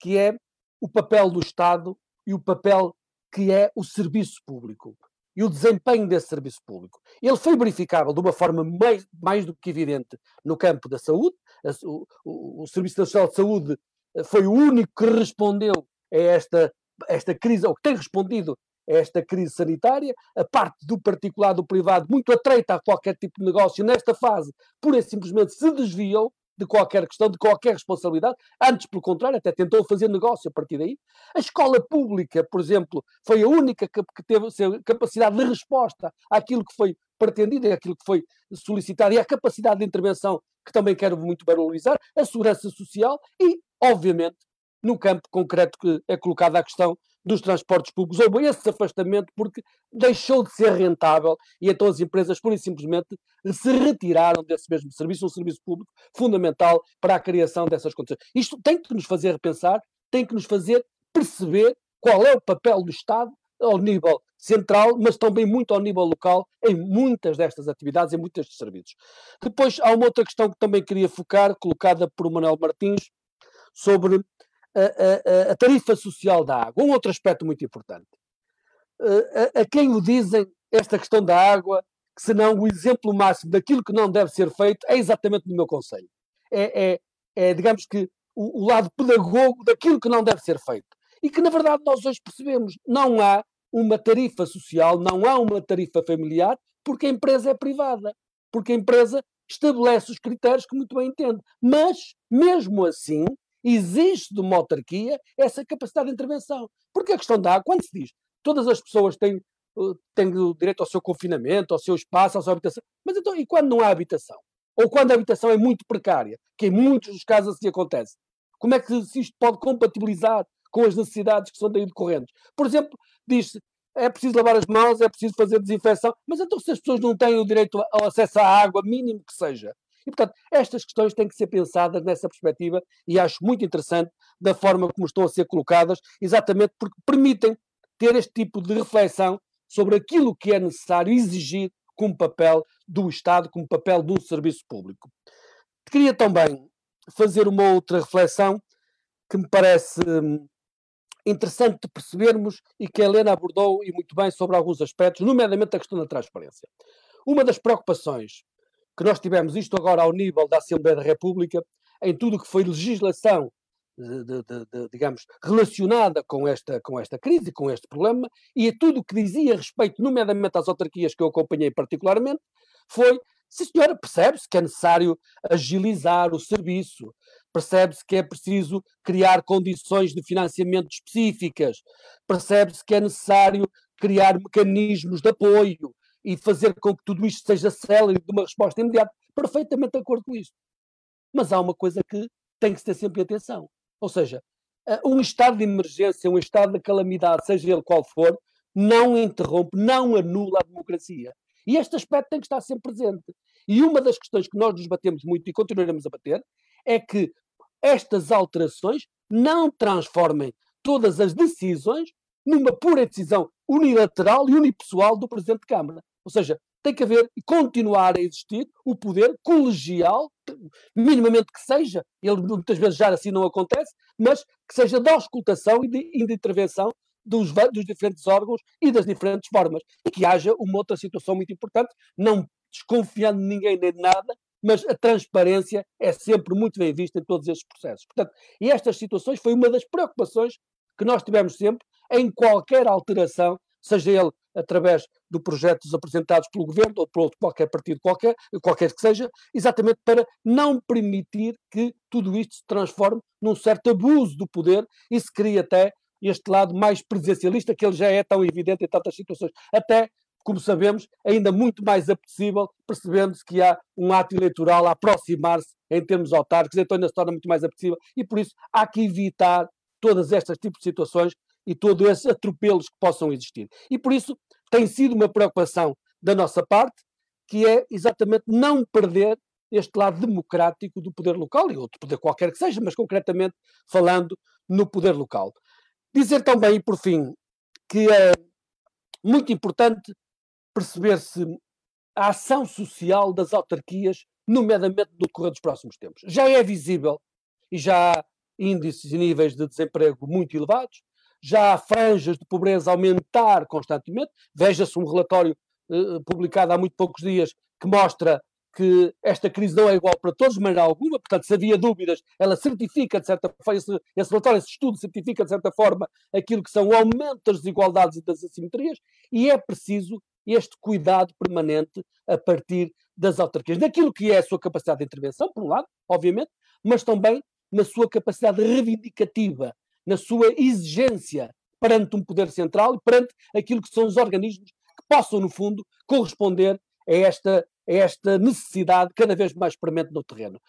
que é o papel do Estado e o papel que é o serviço público e o desempenho desse serviço público. Ele foi verificável de uma forma mais, mais do que evidente no campo da saúde. O, o, o Serviço Nacional de Saúde eh, foi o único que respondeu a esta, esta crise, ou que tem respondido a esta crise sanitária, a parte do particular, do privado, muito atreita a qualquer tipo de negócio, nesta fase, pura e simplesmente se desviou de qualquer questão, de qualquer responsabilidade. Antes, pelo contrário, até tentou fazer negócio a partir daí. A escola pública, por exemplo, foi a única que, teve capacidade de resposta àquilo que foi pretendido àquilo que foi solicitado e à capacidade de intervenção que também quero muito valorizar, a segurança social e, obviamente, no campo concreto que é colocada a questão dos transportes públicos. Houve esse afastamento porque deixou de ser rentável e então as empresas, pura e simplesmente, se retiraram desse mesmo serviço, um serviço público fundamental para a criação dessas condições. Isto tem que nos fazer repensar, tem que nos fazer perceber qual é o papel do Estado ao nível central, mas também muito ao nível local, em muitas destas atividades, em muitos destes serviços. Depois há uma outra questão que também queria focar, colocada por Manuel Martins, sobre a, a, a, tarifa social da água. Um outro aspecto muito importante. A, a, quem o dizem esta questão da água, que senão o exemplo máximo daquilo que não deve ser feito, é exatamente no meu conselho. É, é, é digamos que, o, o, lado pedagogo daquilo que não deve ser feito. E que, na verdade, nós hoje percebemos, não há uma tarifa social, não há uma tarifa familiar, porque a empresa é privada. Porque a empresa estabelece os critérios que muito bem entende. Mas, mesmo assim, exige de uma autarquia essa capacidade de intervenção. Porque a questão da água, quando se diz todas as pessoas têm, eh, têm o direito ao seu confinamento, ao seu espaço, à sua habitação, mas então, e quando não há habitação? Ou quando a habitação é muito precária, que em muitos dos casos assim acontece? Como é que se isto pode compatibilizar com as necessidades que são daí decorrentes? Por exemplo, diz-se, é preciso lavar as mãos, é preciso fazer desinfecção, mas então se as pessoas não têm o direito ao acesso à água, mínimo que seja, e, portanto, estas questões têm que ser pensadas nessa perspectiva e acho muito interessante da forma como estão a ser colocadas, exatamente porque permitem ter este tipo de reflexão sobre aquilo que é necessário exigir como papel do Estado, como papel um serviço público. Queria também fazer uma outra reflexão que me parece hum, interessante de percebermos e que a Helena abordou e muito bem sobre alguns aspectos, nomeadamente a questão da transparência. Uma das preocupações que nós tivemos isto agora ao nível da Assembleia da República, em tudo o que foi legislação, de, de, de, digamos, relacionada com esta, com esta crise, com este problema, e a tudo o que dizia respeito, nomeadamente às autarquias que eu acompanhei particularmente, foi, se senhora, percebe-se que é necessário agilizar o serviço, percebe-se que é preciso criar condições de financiamento específicas, percebe-se que é necessário criar mecanismos de apoio, e fazer com que tudo isto seja célere de uma resposta imediata. Perfeitamente de acordo com isso. Mas há uma coisa que tem que se ter sempre atenção. Ou seja, um estado de emergência, um estado de calamidade, seja ele qual for, não interrompe, não anula a democracia. E este aspecto tem que estar sempre presente. E uma das questões que nós nos batemos muito e continuaremos a bater é que estas alterações não transformem todas as decisões numa pura decisão unilateral e unipessoal do Presidente de Câmara. Ou seja, tem que haver e continuar a existir o poder colegial, minimamente que seja, ele muitas vezes já assim não acontece, mas que seja da auscultação e de, e de intervenção dos, dos, diferentes órgãos e das diferentes formas. E que haja uma outra situação muito importante, não desconfiando de ninguém nem de nada, mas a transparência é sempre muito bem vista em todos estes processos. Portanto, e estas situações foi uma das preocupações que nós tivemos sempre em qualquer alteração, seja ele através de projetos apresentados pelo governo ou por outro, qualquer partido qualquer, qualquer que seja, exatamente para não permitir que tudo isto se transforme num certo abuso do poder e se crie até este lado mais presencialista que ele já é tão evidente em tantas situações. Até, como sabemos, ainda muito mais apetecível, percebendo-se que há um ato eleitoral a aproximar-se em termos autárquicos, então ainda se torna muito mais apetecível e por isso há que evitar todas estas tipos de situações e todos esses atropelos que possam existir. E por isso tem sido uma preocupação da nossa parte, que é exatamente não perder este lado democrático do poder local e outro poder qualquer que seja, mas concretamente falando no poder local. Dizer também, e por fim, que é muito importante perceber-se a ação social das autarquias, nomeadamente no decorrer dos próximos tempos. Já é visível e já índices e níveis de desemprego muito elevados, já há franjas de pobreza aumentar constantemente. Veja-se um relatório uh, publicado há muito poucos dias que mostra que esta crise não é igual para todos, de maneira alguma, portanto, se havia dúvidas, ela certifica, de certa forma, esse, esse relatório, esse estudo certifica, de certa forma, aquilo que são o aumento das desigualdades e das assimetrias, e é preciso este cuidado permanente a partir das autarquias, naquilo que é a sua capacidade de intervenção, por um lado, obviamente, mas também na sua capacidade reivindicativa, na sua exigência perante um poder central e perante aquilo que são os organismos que possam, no fundo, corresponder a esta, a esta necessidade cada vez mais premente no terreno.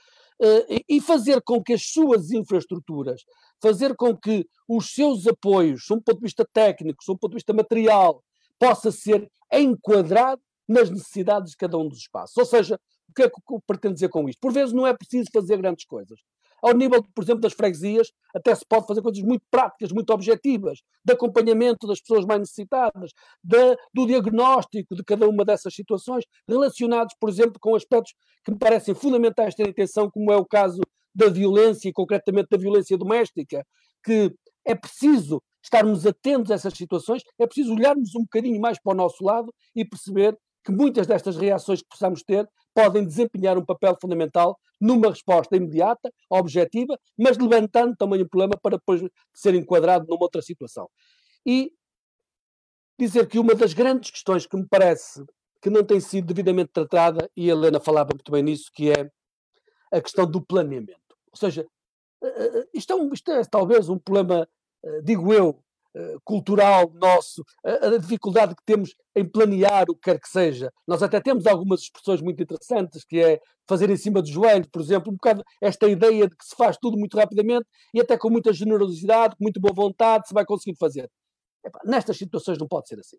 Uh, e fazer com que as suas infraestruturas, fazer com que os seus apoios, de um ponto de vista técnico, de um ponto de vista material, possa ser enquadrado nas necessidades de cada um dos espaços. Ou seja, o que é que eu pretendo dizer com isto? Por vezes não é preciso fazer grandes coisas. Ao nível, por exemplo, das freguesias, até se pode fazer coisas muito práticas, muito objetivas, de acompanhamento das pessoas mais necessitadas, de, do diagnóstico de cada uma dessas situações, relacionados, por exemplo, com aspectos que me parecem fundamentais ter atenção, como é o caso da violência, e concretamente da violência doméstica, que é preciso estarmos atentos a essas situações, é preciso olharmos um bocadinho mais para o nosso lado e perceber que muitas destas reações que possamos ter podem desempenhar um papel fundamental numa resposta imediata, objetiva, mas levantando também o problema para depois ser enquadrado numa outra situação. E dizer que uma das grandes questões que me parece que não tem sido devidamente tratada, e a Helena falava muito bem nisso, que é a questão do planeamento. Ou seja, eh, eh, isto é, um, isto é talvez um problema, eh, digo eu, cultural nosso, a, a, dificuldade que temos em planear o que quer que seja. Nós até temos algumas expressões muito interessantes, que é fazer em cima do joelho, por exemplo, um bocado esta ideia de que se faz tudo muito rapidamente e até com muita generosidade, com muita boa vontade, se vai conseguir fazer. Nestas situações não pode ser assim.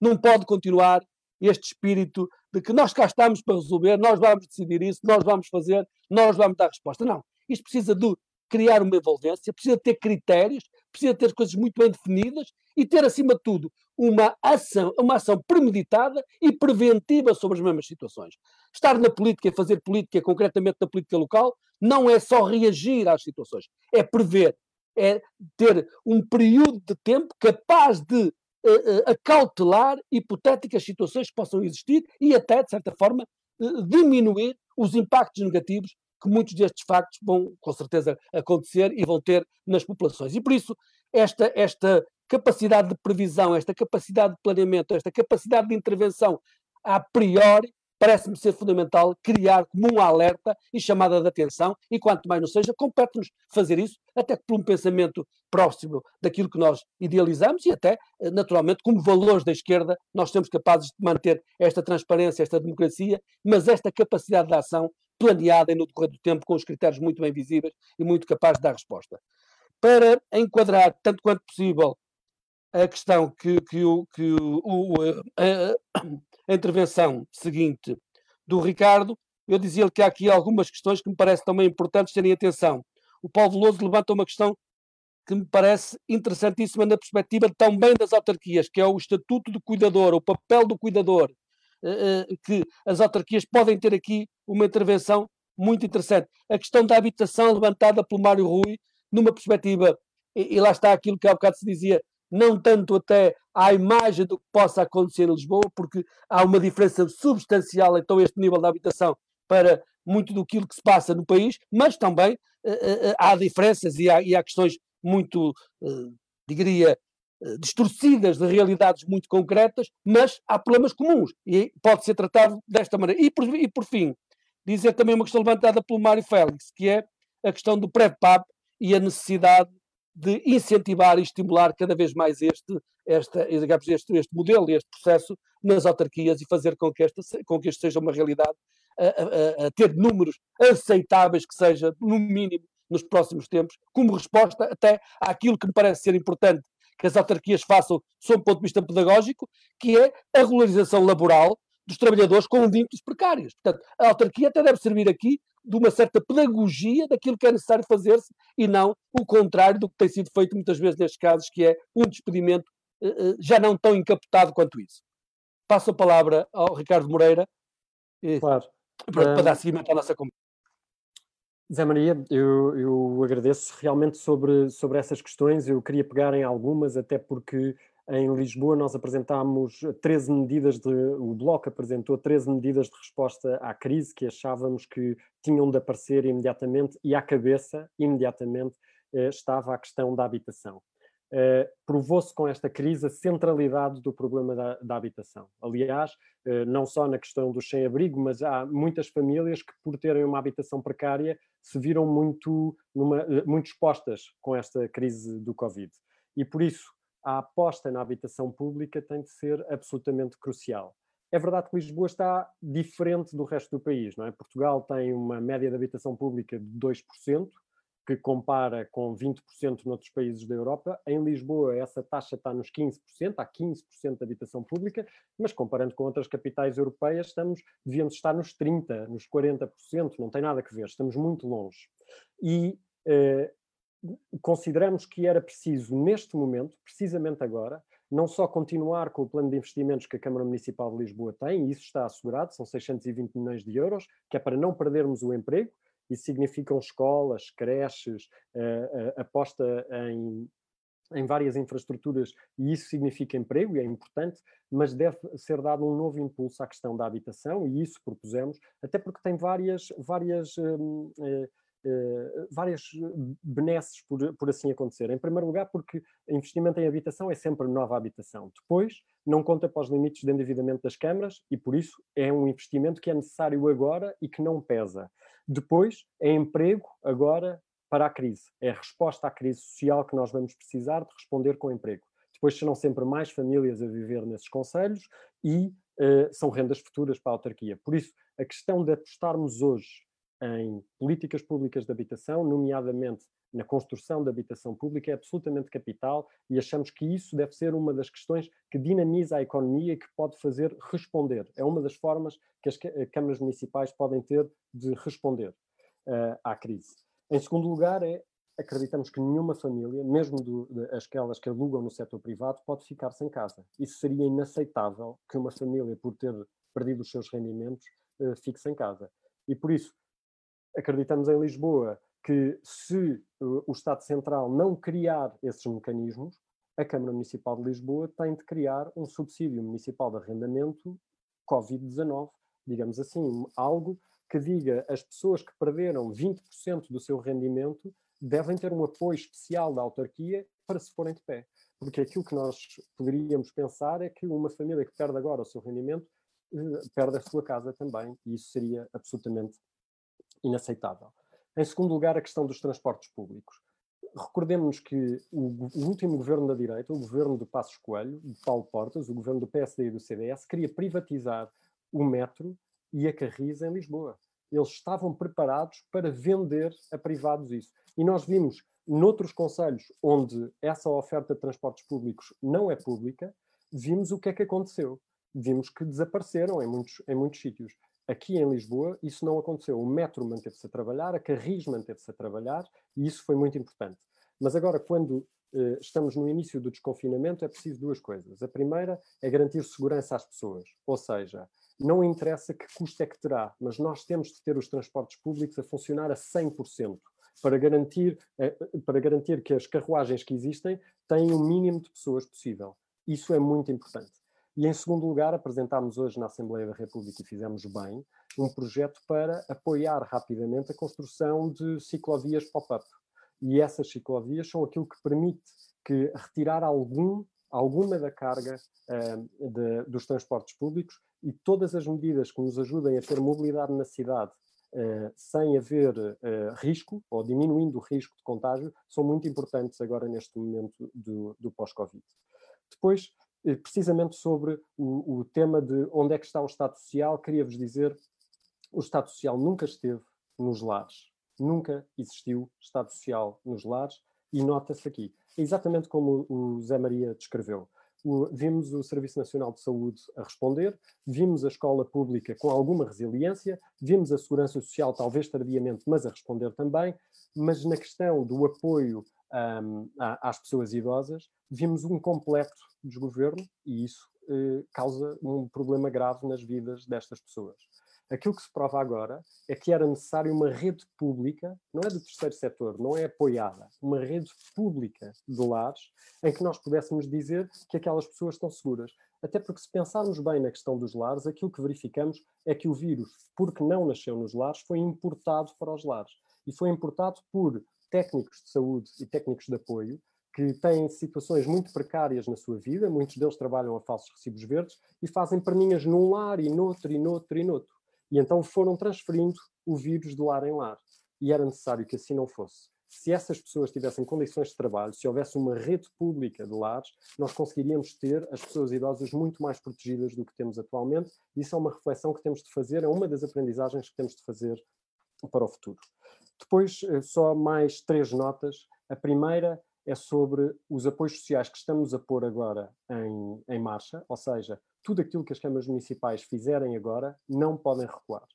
Não pode continuar este espírito de que nós cá estamos para resolver, nós vamos decidir isso, nós vamos fazer, nós vamos dar resposta. Não. Isto precisa de criar uma envolvência, precisa ter critérios, precisa ter coisas muito bem definidas e ter, acima de tudo, uma ação, uma ação premeditada e preventiva sobre as mesmas situações. Estar na política e fazer política, concretamente na política local, não é só reagir às situações, é prever, é ter um período de tempo capaz de uh, acautelar hipotéticas situações que possam existir e até, de certa forma, uh, diminuir os impactos negativos que muitos destes factos vão, com certeza, acontecer e vão ter nas populações. E por isso, esta, esta capacidade de previsão, esta capacidade de planeamento, esta capacidade de intervenção a priori, parece-me ser fundamental criar como um alerta e chamada de atenção, e quanto mais não seja, compete-nos fazer isso, até por um pensamento próximo daquilo que nós idealizamos e até, eh, naturalmente, como valores da esquerda, nós somos capazes de manter esta transparência, esta democracia, mas esta capacidade de ação planeada e no decorrer do tempo com os critérios muito bem visíveis e muito capazes de dar resposta. Para enquadrar, tanto quanto possível, a questão que, que, o, que o, a, a, intervenção seguinte do Ricardo, eu dizia-lhe que há aqui algumas questões que me parecem também importantes terem atenção. O Paulo Veloso levanta uma questão que me parece interessantíssima na perspectiva também das autarquias, que é o estatuto do cuidador, o papel do cuidador. Eh, eh, que as autarquias podem ter aqui uma intervenção muito interessante. A questão da habitação levantada pelo Mário Rui, numa perspectiva, e, e lá está aquilo que há bocado se dizia, não tanto até à imagem do que possa acontecer em Lisboa, porque há uma diferença substancial então este nível de habitação para muito do que se passa no país, mas também uh, uh, há diferenças e há, e há questões muito, uh, diria, eh, distorcidas de realidades muito concretas, mas há problemas comuns e pode ser tratado desta maneira. E por, e por fim, dizer também uma questão levantada pelo Mário Félix, que é a questão do pré-PAP e a necessidade de incentivar e estimular cada vez mais este, esta, este, este modelo, este processo nas autarquias e fazer com que, esta, com que este seja uma realidade, a, a, a ter números aceitáveis que seja, no mínimo, nos próximos tempos, como resposta até àquilo que me parece ser importante que as autarquias façam sob o ponto de vista pedagógico, que é a regularização laboral dos trabalhadores com vínculos precários. Portanto, a autarquia até deve servir aqui de uma certa pedagogia daquilo que é necessário fazer-se e não o contrário do que tem sido feito muitas vezes nestes casos, que é um despedimento uh, uh, já não tão encapotado quanto isso. Passo a palavra ao Ricardo Moreira claro. para, para dar seguimento à nossa conversa. Zé Maria, eu, eu agradeço realmente sobre, sobre essas questões. Eu queria pegar em algumas, até porque Em Lisboa nós apresentámos 13 medidas de, o Bloco apresentou 13 medidas de resposta à crise que achávamos que tinham de aparecer imediatamente e à cabeça, imediatamente, eh, estava a questão da habitação. Uh, provou-se com esta crise a centralidade do problema da, da habitação. Aliás, uh, não só na questão do sem-abrigo, mas há muitas famílias que, por terem uma habitação precária, se viram muito, numa, muito expostas com esta crise do Covid. E por isso, a aposta na habitação pública tem de ser absolutamente crucial. É verdade que Lisboa está diferente do resto do país, não é? Portugal tem uma média de habitação pública de 2%, que compara com 20% noutros países da Europa. Em Lisboa, essa taxa está nos 15%, há 15% de habitação pública, mas comparando com outras capitais europeias, estamos, devíamos estar nos 30%, nos 40%, não tem nada a ver, estamos muito longe. E eh, consideramos que era preciso, neste momento, precisamente agora, não só continuar com o plano de investimentos que a Câmara Municipal de Lisboa tem, e isso está assegurado, são 620 milhões de euros, que é para não perdermos o emprego, isso significam escolas, creches, uh, uh, aposta em, em várias infraestruturas e isso significa emprego e é importante, mas deve ser dado um novo impulso à questão da habitação e isso propusemos, até porque tem várias, várias Uh, várias benesses por, por assim acontecer. Em primeiro lugar, porque investimento em habitação é sempre nova habitação. Depois, não conta para os limites de endividamento das câmaras e, por isso, é um investimento que é necessário agora e que não pesa. Depois, é emprego agora para a crise. É a resposta à crise social que nós vamos precisar de responder com emprego. Depois serão sempre mais famílias a viver nesses conselhos e uh, são rendas futuras para a autarquia. Por isso, a questão de apostarmos hoje em políticas públicas de habitação, nomeadamente na construção da habitação pública, é absolutamente capital e achamos que isso deve ser uma das questões que dinamiza a economia e que pode fazer responder. É uma das formas que as câmaras municipais podem ter de responder uh, à crise. Em segundo lugar, é acreditamos que nenhuma família, mesmo do, de, aquelas que alugam no setor privado, pode ficar sem casa. Isso seria inaceitável que uma família, por ter perdido os seus rendimentos, uh, fique sem casa. E por isso, acreditamos em Lisboa que se o Estado Central não criar esses mecanismos, a Câmara Municipal de Lisboa tem de criar um subsídio municipal de arrendamento Covid-19, digamos assim, algo que diga as pessoas que perderam 20% do seu rendimento devem ter um apoio especial da autarquia para se porem de pé. Porque aquilo que nós poderíamos pensar é que uma família que perde agora o seu rendimento eh, perde a sua casa também, e isso seria absolutamente inaceitável. Em segundo lugar, a questão dos transportes públicos. Recordemos que o, o, último governo da direita, o governo do Passos Coelho, de Paulo Portas, o governo do PSD e do CDS, queria privatizar o metro e a Carris em Lisboa. Eles estavam preparados para vender a privados isso. E nós vimos noutros conselhos onde essa oferta de transportes públicos não é pública, vimos o que é que aconteceu. Vimos que desapareceram em muitos, em muitos sítios. Aqui em Lisboa isso não aconteceu. O metro manteve-se a trabalhar, a Carris manteve-se a trabalhar e isso foi muito importante. Mas agora, quando eh, estamos no início do desconfinamento, é preciso duas coisas. A primeira é garantir segurança às pessoas, ou seja, não interessa que custo é que terá, mas nós temos de ter os transportes públicos a funcionar a 100% para garantir, eh, para garantir que as carruagens que existem têm o mínimo de pessoas possível. Isso é muito importante. E, em segundo lugar, apresentámos hoje na Assembleia da República, e fizemos bem, um projeto para apoiar rapidamente a construção de ciclovias pop-up. E essas ciclovias são aquilo que permite que retirar algum, alguma da carga uh, de, dos transportes públicos e todas as medidas que nos ajudem a ter mobilidade na cidade uh, sem haver uh, risco, ou diminuindo o risco de contágio, são muito importantes agora neste momento do, do pós-Covid. Depois, precisamente sobre o, o, tema de onde é que está o Estado Social, queria-vos dizer, o Estado Social nunca esteve nos lares, nunca existiu Estado Social nos lares, e nota-se aqui, exatamente como o Zé Maria descreveu. O, vimos o Serviço Nacional de Saúde a responder, vimos a escola pública com alguma resiliência, vimos a Segurança Social, talvez tardiamente, mas a responder também, mas na questão do apoio um, às pessoas idosas, vimos um completo desgoverno e isso eh, causa um problema grave nas vidas destas pessoas. Aquilo que se prova agora é que era necessário uma rede pública, não é do terceiro setor, não é apoiada, uma rede pública de lares em que nós pudéssemos dizer que aquelas pessoas estão seguras. Até porque, se pensarmos bem na questão dos lares, aquilo que verificamos é que o vírus, porque não nasceu nos lares, foi importado para os lares. E foi importado por técnicos de saúde e técnicos de apoio que têm situações muito precárias na sua vida, muitos deles trabalham a falsos recibos verdes e fazem perninhas num lar e noutro e noutro e noutro. E então foram transferindo o vírus de lar em lar. E era necessário que assim não fosse. Se essas pessoas tivessem condições de trabalho, se houvesse uma rede pública de lares, nós conseguiríamos ter as pessoas idosas muito mais protegidas do que temos atualmente. Isso é uma reflexão que temos de fazer, é uma das aprendizagens que temos de fazer para o futuro. Depois, eh, só mais três notas. A primeira é sobre os apoios sociais que estamos a pôr agora em, em marcha, ou seja, tudo aquilo que as câmaras municipais fizerem agora não podem recuar.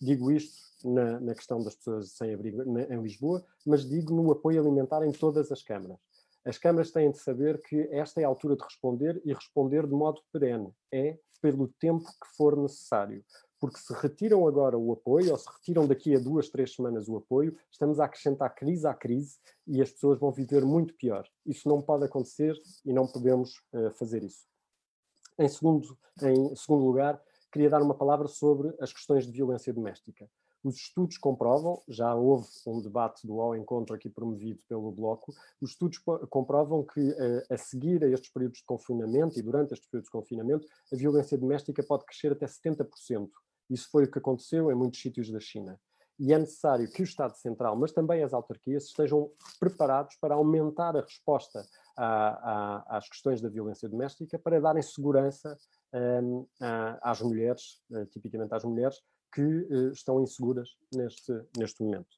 Digo isto na, na questão das pessoas sem abrigo na, em Lisboa, mas digo no apoio alimentar em todas as câmaras. As câmaras têm de saber que esta é a altura de responder e responder de modo perene. É pelo tempo que for necessário. Porque se retiram agora o apoio, ou se retiram daqui a duas, três semanas o apoio, estamos a acrescentar crise à crise e as pessoas vão viver muito pior. Isso não pode acontecer e não podemos uh, fazer isso. Em segundo, em segundo lugar, queria dar uma palavra sobre as questões de violência doméstica. Os estudos comprovam, já houve um debate do Ao Encontro aqui promovido pelo Bloco, os estudos comprovam que eh, a seguir a estes períodos de confinamento e durante estes períodos de confinamento, a violência doméstica pode crescer até 70%. Isso foi o que aconteceu em muitos sítios da China. E é necessário que o Estado Central, mas também as autarquias, estejam preparados para aumentar a resposta a, a, às questões da violência doméstica para darem segurança um, a, às mulheres, uh, tipicamente às mulheres, que uh, estão inseguras neste, neste momento.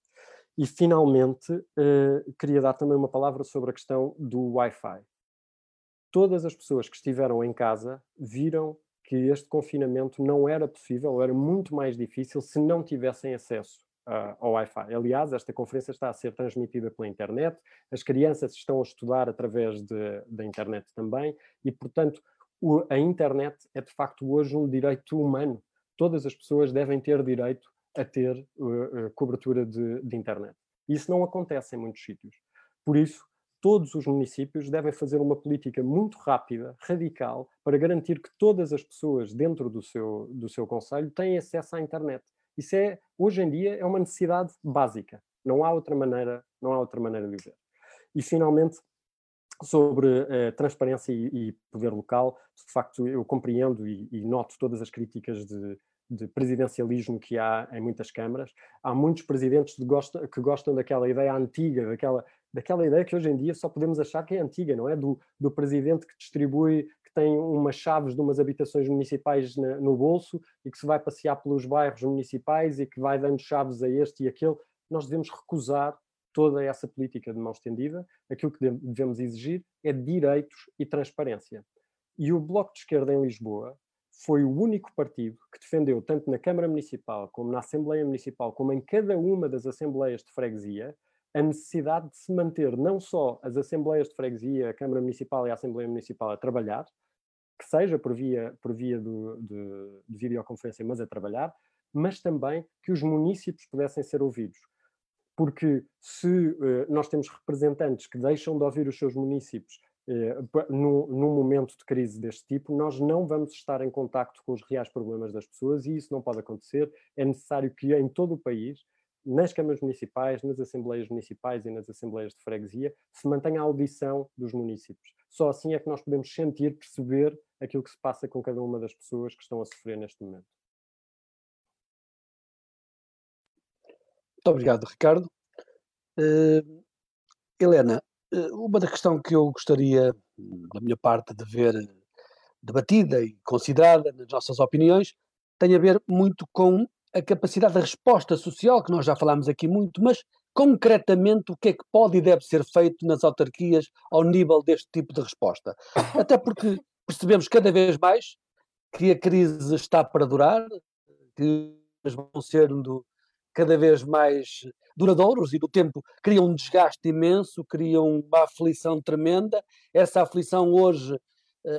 E, finalmente, uh, queria dar também uma palavra sobre a questão do Wi-Fi. Todas as pessoas que estiveram em casa viram que este confinamento não era possível, era muito mais difícil, se não tivessem acesso uh, ao Wi-Fi. Aliás, esta conferência está a ser transmitida pela internet, as crianças estão a estudar através de, da internet também, e, portanto, o, a internet é de facto hoje um direito humano. Todas as pessoas devem ter direito a ter uh, uh, cobertura de, de internet. Isso não acontece em muitos sítios. Por isso, todos os municípios devem fazer uma política muito rápida, radical, para garantir que todas as pessoas dentro do seu, do seu conselho têm acesso à internet. Isso é, hoje em dia, é uma necessidade básica. Não há outra maneira, não há outra maneira de dizer. E finalmente, sobre uh, transparência e, e, poder local, de facto eu compreendo e, e noto todas as críticas de, de, presidencialismo que há em muitas câmaras. Há muitos presidentes que gostam daquela ideia antiga, daquela, daquela ideia que hoje em dia só podemos achar que é antiga, não é? Do, do presidente que distribui tem umas chaves de umas habitações municipais na, no bolso e que se vai passear pelos bairros municipais e que vai dando chaves a este e aquele, nós devemos recusar toda essa política de mão estendida. Aquilo que devemos exigir é direitos e transparência. E o Bloco de Esquerda em Lisboa foi o único partido que defendeu, tanto na Câmara Municipal, como na Assembleia Municipal, como em cada uma das Assembleias de Freguesia, a necessidade de se manter não só as Assembleias de Freguesia, a Câmara Municipal e a Assembleia Municipal a trabalhar, que seja por via, por via do, de, de videoconferência, mas a trabalhar, mas também que os municípios pudessem ser ouvidos. Porque se uh, nós temos representantes que deixam de ouvir os seus municípios uh, no, num momento de crise deste tipo, nós não vamos estar em contacto com os reais problemas das pessoas e isso não pode acontecer. É necessário que em todo o país nas câmaras municipais, nas assembleias municipais e nas assembleias de freguesia, se mantenha a audição dos municípios. Só assim é que nós podemos sentir, perceber aquilo que se passa com cada uma das pessoas que estão a sofrer neste momento. Muito obrigado, Ricardo. Uh, Helena, uh, uma da questão que eu gostaria, da minha parte, de ver debatida e considerada nas nossas opiniões, tem a ver muito com a capacidade de resposta social, que nós já falámos aqui muito, mas concretamente o que é que pode e deve ser feito nas autarquias ao nível deste tipo de resposta. Até porque percebemos cada vez mais que a crise está para durar, que vão sendo cada vez mais duradouros e do tempo criam um desgaste imenso, criam uma aflição tremenda. Essa aflição hoje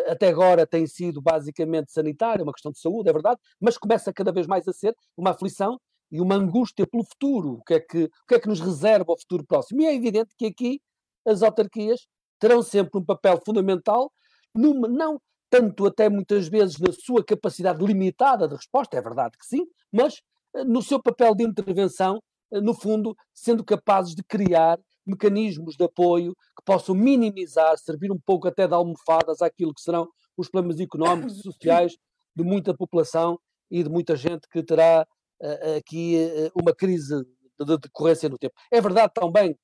até agora tem sido basicamente sanitária, uma questão de saúde, é verdade, mas começa cada vez mais a ser uma aflição e uma angústia pelo futuro, o que é que, o que, é que nos reserva o futuro próximo. E é evidente que aqui as autarquias terão sempre um papel fundamental, numa, não tanto até muitas vezes na sua capacidade limitada de resposta, é verdade que sim, mas eh, no seu papel de intervenção, eh, no fundo, sendo capazes de criar mecanismos de apoio que possam minimizar, servir um pouco até de almofadas àquilo que serão os problemas económicos e sociais de muita população e de muita gente que terá uh, aqui uh, uma crise de decorrência no tempo. É verdade também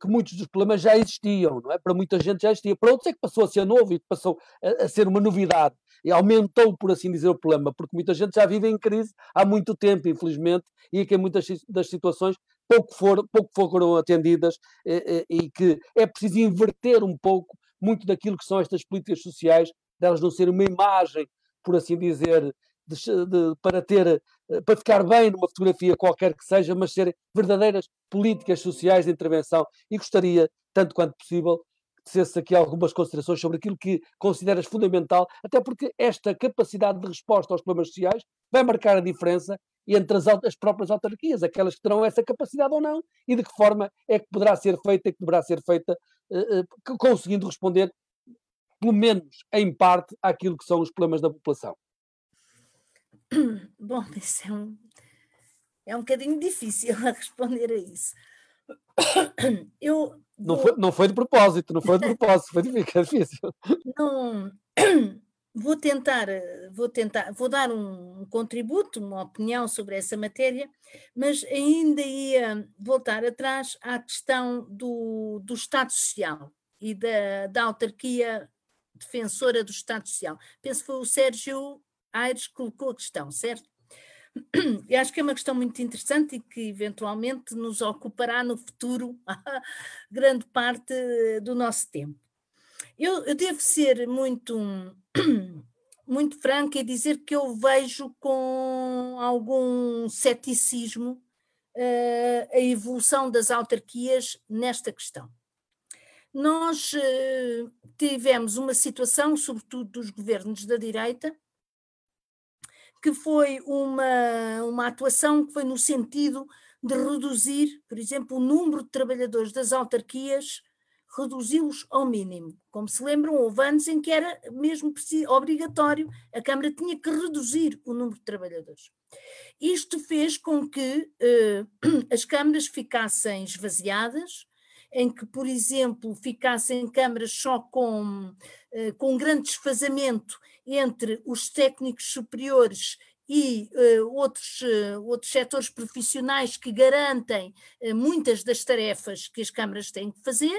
que muitos dos problemas já existiam, não é? Para muita gente já existia. Para outros é que passou a ser novo e passou a, a, ser uma novidade. E aumentou, por assim dizer, o problema, porque muita gente já vive em crise há muito tempo, infelizmente, e que em muitas das situações pouco, for, pouco foram atendidas e, eh, eh, e que é preciso inverter um pouco muito daquilo que são estas políticas sociais, delas não serem uma imagem, por assim dizer, de, de, para ter, eh, para ficar bem numa fotografia qualquer que seja, mas serem verdadeiras políticas sociais de intervenção. E gostaria, tanto quanto possível, dissesse aqui algumas considerações sobre aquilo que consideras fundamental, até porque esta capacidade de resposta aos problemas sociais vai marcar a diferença entre as, as, próprias autarquias, aquelas que terão essa capacidade ou não, e de que forma é que poderá ser feita e que deverá ser feita, uh, uh, conseguindo responder, pelo menos em parte, àquilo que são os problemas da população. Bom, isso é um, é um bocadinho difícil a responder a isso. Eu não, foi, não foi de propósito, não foi de propósito, foi difícil. Não, vou tentar, vou tentar, vou dar um, contributo, uma opinião sobre essa matéria, mas ainda ia voltar atrás à questão do, do Estado Social e da, da autarquia defensora do Estado Social. Penso que foi o Sérgio Aires colocou a questão, certo? Eu acho que é uma questão muito interessante e que eventualmente nos ocupará no futuro grande parte do nosso tempo. Eu, eu devo ser muito, muito franca e dizer que eu vejo com algum ceticismo uh, a evolução das autarquias nesta questão. Nós uh, tivemos uma situação, sobretudo dos governos da direita, que foi uma, uma atuação que foi no sentido de reduzir, por exemplo, o número de trabalhadores das autarquias, reduzi-los ao mínimo. Como se lembram, houve anos em que era mesmo obrigatório, a Câmara tinha que reduzir o número de trabalhadores. Isto fez com que eh, as câmaras ficassem esvaziadas, em que, por exemplo, ficassem câmaras só com, eh, com grande desfazamento entre os técnicos superiores e uh, outros, uh, outros setores profissionais que garantem uh, muitas das tarefas que as câmaras têm que fazer,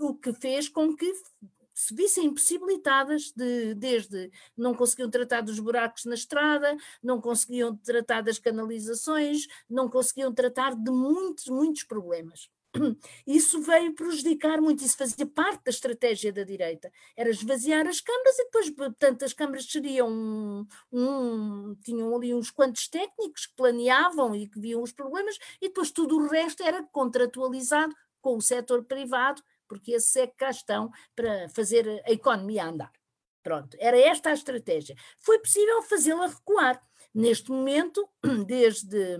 o que fez com que se vissem impossibilitadas de, desde não conseguiam tratar dos buracos na estrada, não conseguiam tratar das canalizações, não conseguiam tratar de muitos, muitos problemas. Isso veio prejudicar muito, isso fazia parte da estratégia da direita, era esvaziar as câmaras e depois, portanto, as câmaras seriam um, um, tinham ali uns quantos técnicos que planeavam e que viam os problemas e depois tudo o resto era contratualizado com o setor privado, porque esse é que cá estão para fazer a economia andar. Pronto, era esta a estratégia. Foi possível fazê-la recuar. Neste momento, desde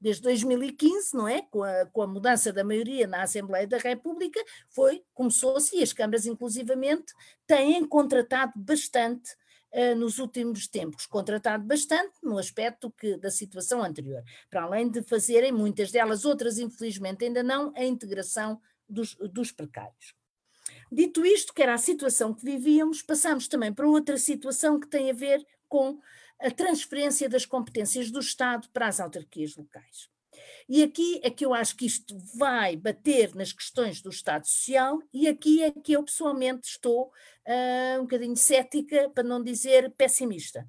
desde 2015, não é? Com a, com a mudança da maioria na Assembleia da República, foi, começou-se, e as câmaras inclusivamente têm contratado bastante uh, nos últimos tempos, contratado bastante no aspecto que, da situação anterior, para além de fazerem muitas delas, outras infelizmente ainda não, a integração dos, dos precários. Dito isto, que era a situação que vivíamos, passamos também para outra situação que tem a ver com a transferência das competências do Estado para as autarquias locais. E aqui é que eu acho que isto vai bater nas questões do Estado Social, e aqui é que eu pessoalmente estou uh, um bocadinho cética, para não dizer pessimista.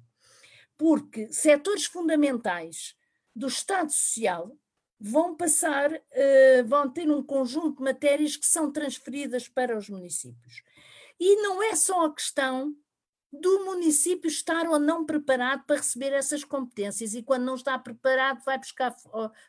Porque setores fundamentais do Estado Social vão passar, uh, vão ter um conjunto de matérias que são transferidas para os municípios. E não é só a questão do município estar ou não preparado para receber essas competências e quando não está preparado vai buscar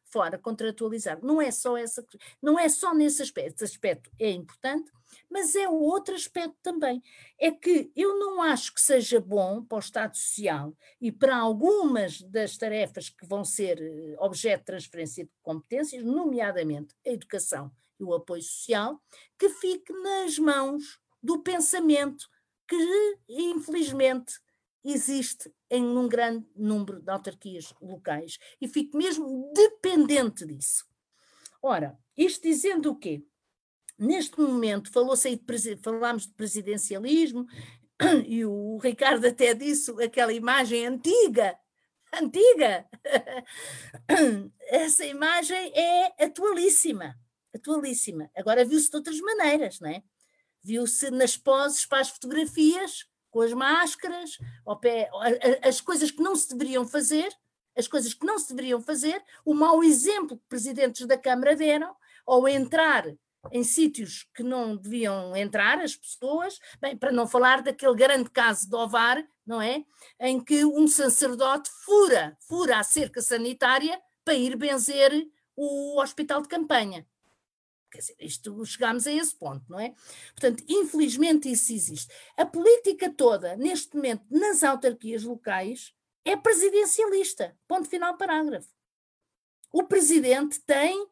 fora, contratualizar. Não é só essa, não é só nesse aspecto, esse aspecto é importante, mas é o outro aspecto também. É que eu não acho que seja bom para o Estado Social e para algumas das tarefas que vão ser eh, objeto de transferência de competências, nomeadamente a educação e o apoio social, que fique nas mãos do pensamento que, infelizmente, existe em um grande número de autarquias locais e fico mesmo dependente disso. Ora, isto dizendo o quê? Neste momento falou-se aí de, falámos de presidencialismo e o Ricardo até disse aquela imagem antiga, antiga. Essa imagem é atualíssima, atualíssima. Agora viu-se de outras maneiras, não é? Viu-se nas poses para as fotografias, com as máscaras, pé, as coisas que não se deveriam fazer, as coisas que não se deveriam fazer, o mau exemplo que presidentes da Câmara deram, ao entrar em sítios que não deviam entrar as pessoas, bem, para não falar daquele grande caso de Ovar, não é? Em que um sacerdote fura, fura a cerca sanitária para ir benzer o hospital de campanha. Quer dizer, isto, chegámos a esse ponto, não é? Portanto, infelizmente isso existe. A política toda, neste momento, nas autarquias locais, é presidencialista. Ponto final, parágrafo. O presidente tem.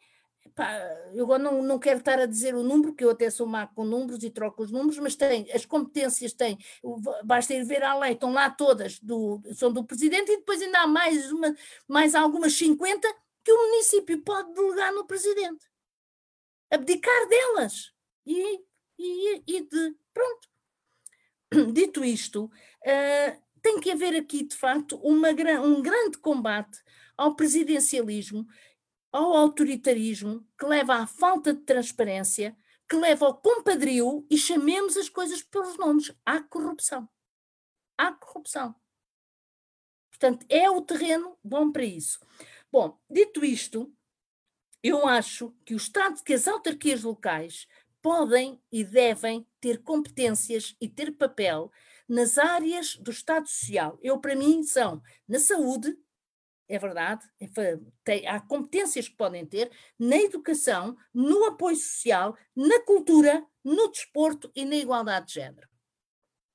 Pá, eu não, não quero estar a dizer o número, porque eu até sou má com números e troco os números, mas tem, as competências têm, basta ir ver a lei, estão lá todas, do, são do presidente, e depois ainda há mais, uma, mais algumas 50 que o município pode delegar no presidente abdicar delas e, e, e de. Pronto. Dito isto, uh, tem que haver aqui, de facto, uma, um grande combate ao presidencialismo, ao autoritarismo, que leva à falta de transparência, que leva ao compadrio e chamemos as coisas pelos nomes. Há corrupção. Há corrupção. Portanto, é o terreno bom para isso. Bom, dito isto, eu acho que o Estado, que as autarquias locais podem e devem ter competências e ter papel nas áreas do Estado Social. Eu, para mim, são na saúde, é verdade, é há competências que podem ter, na educação, no apoio social, na cultura, no desporto e na igualdade de género.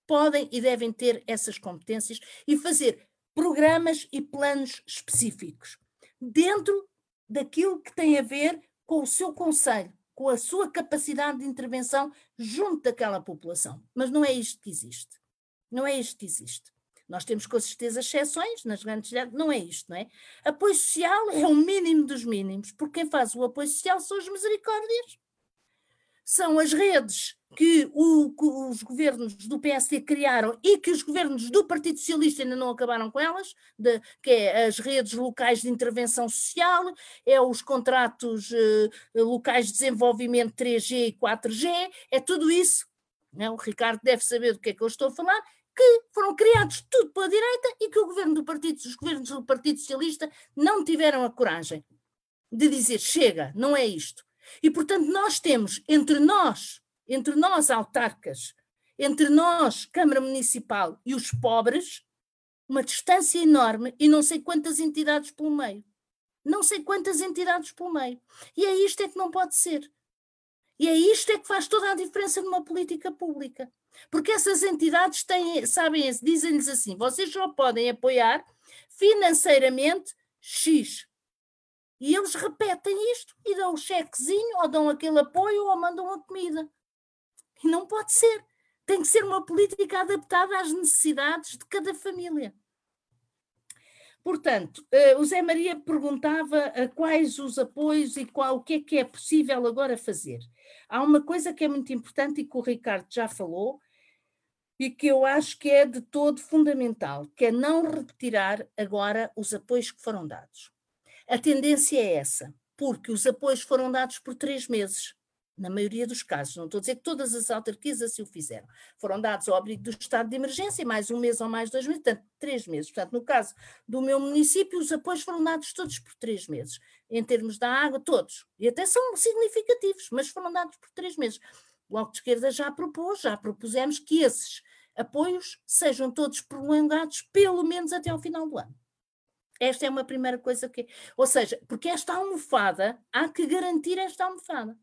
Podem e devem ter essas competências e fazer programas e planos específicos dentro daquilo que tem a ver com o seu conselho, com a sua capacidade de intervenção junto daquela população. Mas não é isto que existe. Não é isto que existe. Nós temos com certeza exceções nas grandes cidades, não é isto, não é? Apoio social é o mínimo dos mínimos, porque quem faz o apoio social são as misericórdias são as redes que, o, que, os governos do PSD criaram e que os governos do Partido Socialista ainda não acabaram com elas, de, que é as redes locais de intervenção social, é os contratos eh, locais de desenvolvimento 3G e 4G, é tudo isso. Né? O Ricardo deve saber do que é que eu estou a falar, que foram criados tudo pela direita e que o governo do Partido, os governos do Partido Socialista não tiveram a coragem de dizer chega, não é isto. E, portanto, nós temos entre nós, entre nós autarcas, entre nós, Câmara Municipal e os pobres, uma distância enorme e não sei quantas entidades pelo meio. Não sei quantas entidades pelo meio. E é isto é que não pode ser. E é isto é que faz toda a diferença numa política pública. Porque essas entidades têm, sabem, dizem-lhes assim: vocês só podem apoiar financeiramente X. E eles repetem isto e dão o um chequezinho, ou dão aquele apoio, ou mandam a comida. E não pode ser. Tem que ser uma política adaptada às necessidades de cada família. Portanto, eh, o Zé Maria perguntava quais os apoios e qual, o que é que é possível agora fazer. Há uma coisa que é muito importante e que o Ricardo já falou, e que eu acho que é de todo fundamental, que é não repetirá agora os apoios que foram dados. A tendência é essa, porque os apoios foram dados por três meses, na maioria dos casos. Não estou a dizer que todas as autarquias assim o fizeram. Foram dados ao abrigo do estado de emergência, mais um mês ou mais dois meses, portanto, três meses. Portanto, no caso do meu município, os apoios foram dados todos por três meses, em termos da água, todos. E até são significativos, mas foram dados por três meses. O Bloco de Esquerda já propôs, já propusemos que esses apoios sejam todos prolongados pelo menos até ao final do ano. Esta é uma primeira coisa que. Ou seja, porque esta almofada, há que garantir esta almofada.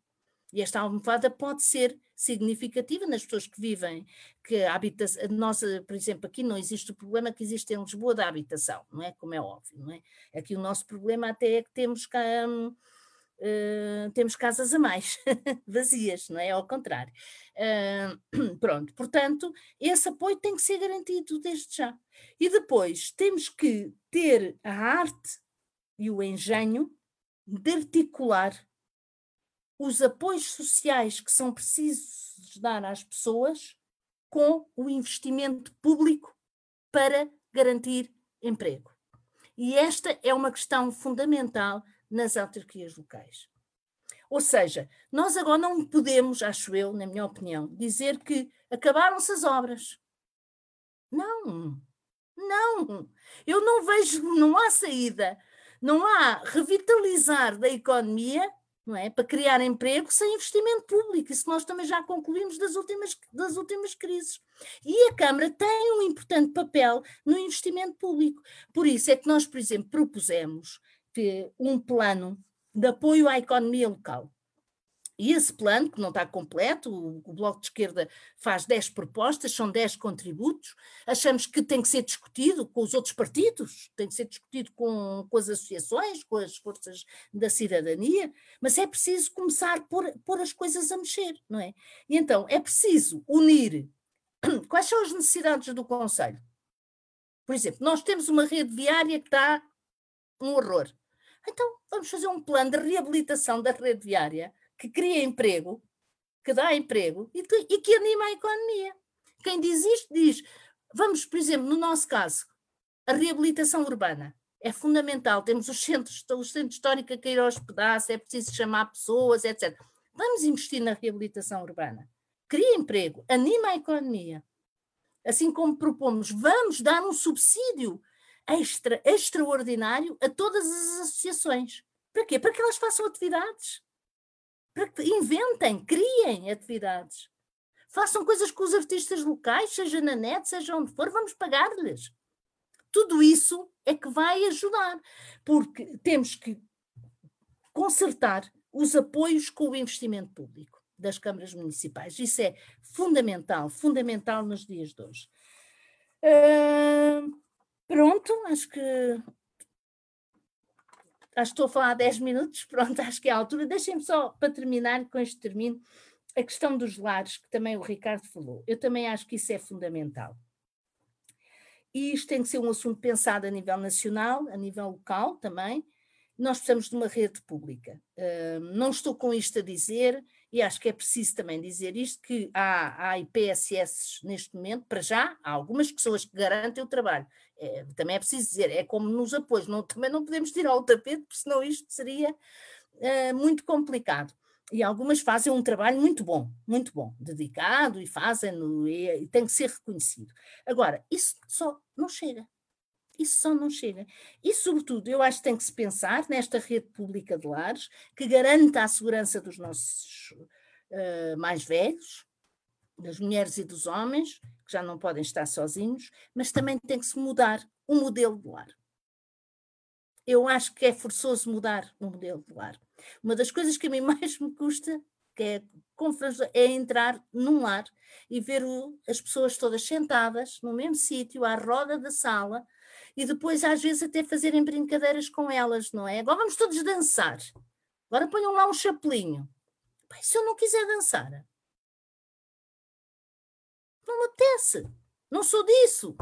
E esta almofada pode ser significativa nas pessoas que vivem, que a nós, por exemplo, aqui não existe o problema que existe em Lisboa da habitação, não é? Como é óbvio, não é? Aqui o nosso problema até é que temos cá. Hum, Uh, temos casas a mais, vazias, não é? Ao contrário. Uh, pronto, portanto, esse apoio tem que ser garantido desde já. E depois temos que ter a arte e o engenho de articular os apoios sociais que são precisos dar às pessoas com o investimento público para garantir emprego. E esta é uma questão fundamental nas autarquias locais. Ou seja, nós agora não podemos, acho eu, na minha opinião, dizer que acabaram-se as obras. Não, não. Eu não vejo, não há saída, não há revitalizar da economia não é? Para criar emprego sem investimento público. Isso nós também já concluímos das últimas, das últimas crises. E a Câmara tem um importante papel no investimento público. Por isso é que nós, por exemplo, propusemos um plano de apoio à economia local. E esse plano, que não está completo, o, o, Bloco de Esquerda faz 10 propostas, são 10 contributos, achamos que tem que ser discutido com os outros partidos, tem que ser discutido com, com as associações, com as forças da cidadania, mas é preciso começar por pôr as coisas a mexer, não é? E então é preciso unir quais são as necessidades do Conselho. Por exemplo, nós temos uma rede viária que está um horror. Então vamos fazer um plano de reabilitação da rede viária que cria emprego, que dá emprego e que, e que anima a economia. Quem diz isto diz, vamos, por exemplo, no nosso caso, a reabilitação urbana. É fundamental, temos os centros, o centro histórico a cair aos pedaços, é preciso chamar pessoas, etc. Vamos investir na reabilitação urbana. Cria emprego, anima a economia. Assim como propomos, vamos dar um subsídio extra, extraordinário a todas as associações. Para quê? Para que elas façam atividades para que inventem, criem atividades. Façam coisas com os artistas locais, seja na net, seja onde for, vamos pagar-lhes. Tudo isso é que vai ajudar, porque temos que consertar os apoios com o investimento público das câmaras municipais. Isso é fundamental, fundamental nos dias de hoje. Pronto, acho que acho que estou a falar há 10 minutos, pronto, acho que é a altura. Deixem-me só, para terminar, com este termino, a questão dos lares, que também o Ricardo falou. Eu também acho que isso é fundamental. E isto tem que ser um assunto pensado a nível nacional, a nível local também. Nós precisamos de uma rede pública. Uh, não estou com isto a dizer, e acho que é preciso também dizer isto, que há, há IPSS neste momento, para já, há algumas pessoas que garantem o trabalho. É, também é preciso dizer, é como nos apoios, não, também não podemos tirar o tapete, porque senão isto seria uh, muito complicado. E algumas fazem um trabalho muito bom, muito bom, dedicado e fazem, e, e tem que ser reconhecido. Agora, isso só não chega. Isso só não chega. E, sobretudo, eu acho que tem que se pensar nesta rede pública de lares que garanta a segurança dos nossos uh, mais velhos, das mulheres e dos homens, que já não podem estar sozinhos, mas também tem que se mudar o modelo de lar. Eu acho que é forçoso mudar o modelo de lar. Uma das coisas que a mim mais me custa que é, é entrar num lar e ver o, as pessoas todas sentadas no mesmo sítio, à roda da sala, e depois às vezes até fazerem brincadeiras com elas, não é? Agora vamos todos dançar. Agora ponham lá um chapelinho. Pai, se eu não quiser dançar, não me apetece. Não sou disso.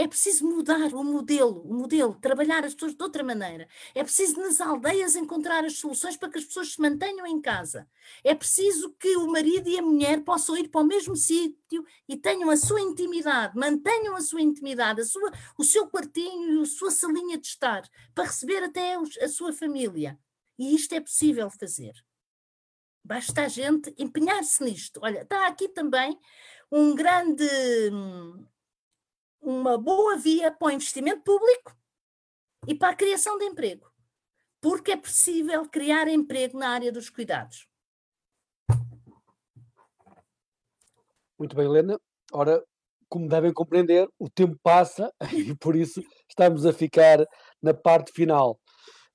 É preciso mudar o modelo, o modelo, trabalhar as pessoas de outra maneira. É preciso nas aldeias encontrar as soluções para que as pessoas se mantenham em casa. É preciso que o marido e a mulher possam ir para o mesmo sítio e tenham a sua intimidade, mantenham a sua intimidade, a sua, o seu quartinho a sua salinha de estar, para receber até a sua família. E isto é possível fazer. Basta a gente empenhar-se nisto. Olha, está aqui também um grande uma boa via para o investimento público e para a criação de emprego, porque é possível criar emprego na área dos cuidados. Muito bem, Helena. Ora, como devem compreender, o tempo passa e por isso estamos a ficar na parte final.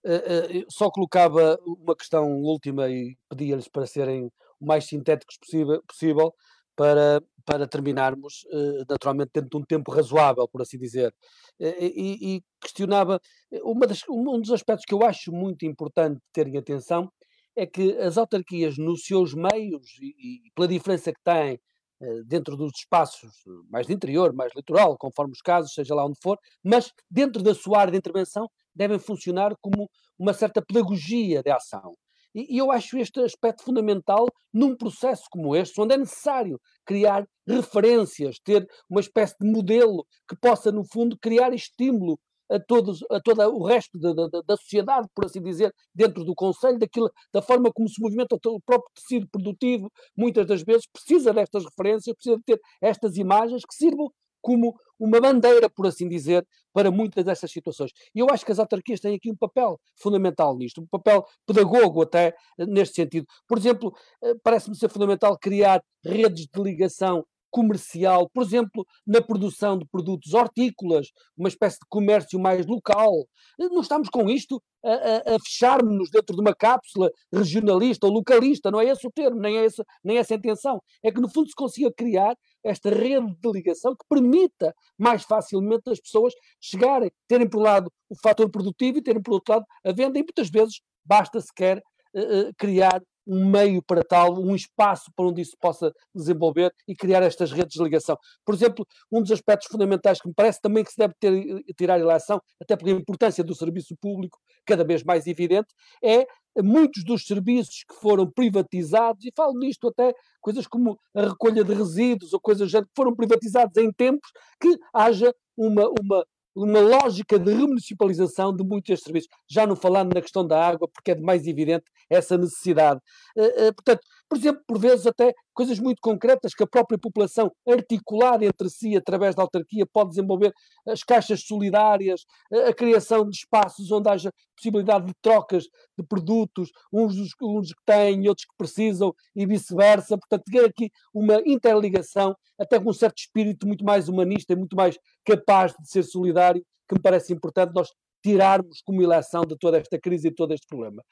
Uh, uh, só colocava uma questão última e pedia-lhes para serem o mais sintéticos possível, possível para, para terminarmos, uh, naturalmente, dentro de um tempo razoável, por assim dizer. E, e, questionava, uma das, um dos aspectos que eu acho muito importante terem atenção é que as autarquias, nos seus meios e, e pela diferença que têm eh, dentro dos espaços mais de interior, mais litoral, conforme os casos, seja lá onde for, mas dentro da sua área de intervenção devem funcionar como uma certa pedagogia de ação. E, eu acho este aspecto fundamental num processo como este, onde é necessário criar referências, ter uma espécie de modelo que possa, no fundo, criar estímulo a, todos, a todo o resto da, da, da, sociedade, por assim dizer, dentro do Conselho, daquilo, da forma como se movimenta o próprio tecido produtivo, muitas das vezes precisa destas referências, precisa de ter estas imagens que sirvam como uma bandeira, por assim dizer, para muitas dessas situações. E eu acho que as autarquias têm aqui um papel fundamental nisto, um papel pedagogo até neste sentido. Por exemplo, eh, parece-me ser fundamental criar redes de ligação comercial, por exemplo, na produção de produtos hortícolas, uma espécie de comércio mais local. Não estamos com isto a, a, a fecharmos-nos dentro de uma cápsula regionalista ou localista, não é esse o termo, nem é essa, nem é essa a intenção. É que, no fundo, se consiga criar esta rede de ligação que permita mais facilmente as pessoas chegarem, terem por um lado o fator produtivo e terem por outro lado a venda, e muitas vezes basta sequer uh, criar um meio para tal, um espaço para onde isso possa desenvolver e criar estas redes de ligação. Por exemplo, um dos aspectos fundamentais que me parece também que se deve ter, eh, tirar eleição, até pela importância do serviço público, cada vez mais evidente, é muitos dos serviços que foram privatizados, e falo nisto até coisas como a recolha de resíduos ou coisas que foram privatizados em tempos que haja uma, uma uma lógica de remunicipalização de muitos serviços, já não falando na questão da água, porque é de mais evidente essa necessidade. Uh, uh, portanto, por exemplo, por vezes até coisas muito concretas que a própria população, articulada entre si através da autarquia, pode desenvolver, as caixas solidárias, a criação de espaços onde haja possibilidade de trocas de produtos, uns, uns que têm e outros que precisam, e vice-versa. Portanto, ter aqui uma interligação, até com um certo espírito muito mais humanista e muito mais capaz de ser solidário, que me parece importante nós tirarmos como eleição de toda esta crise e de todo este problema.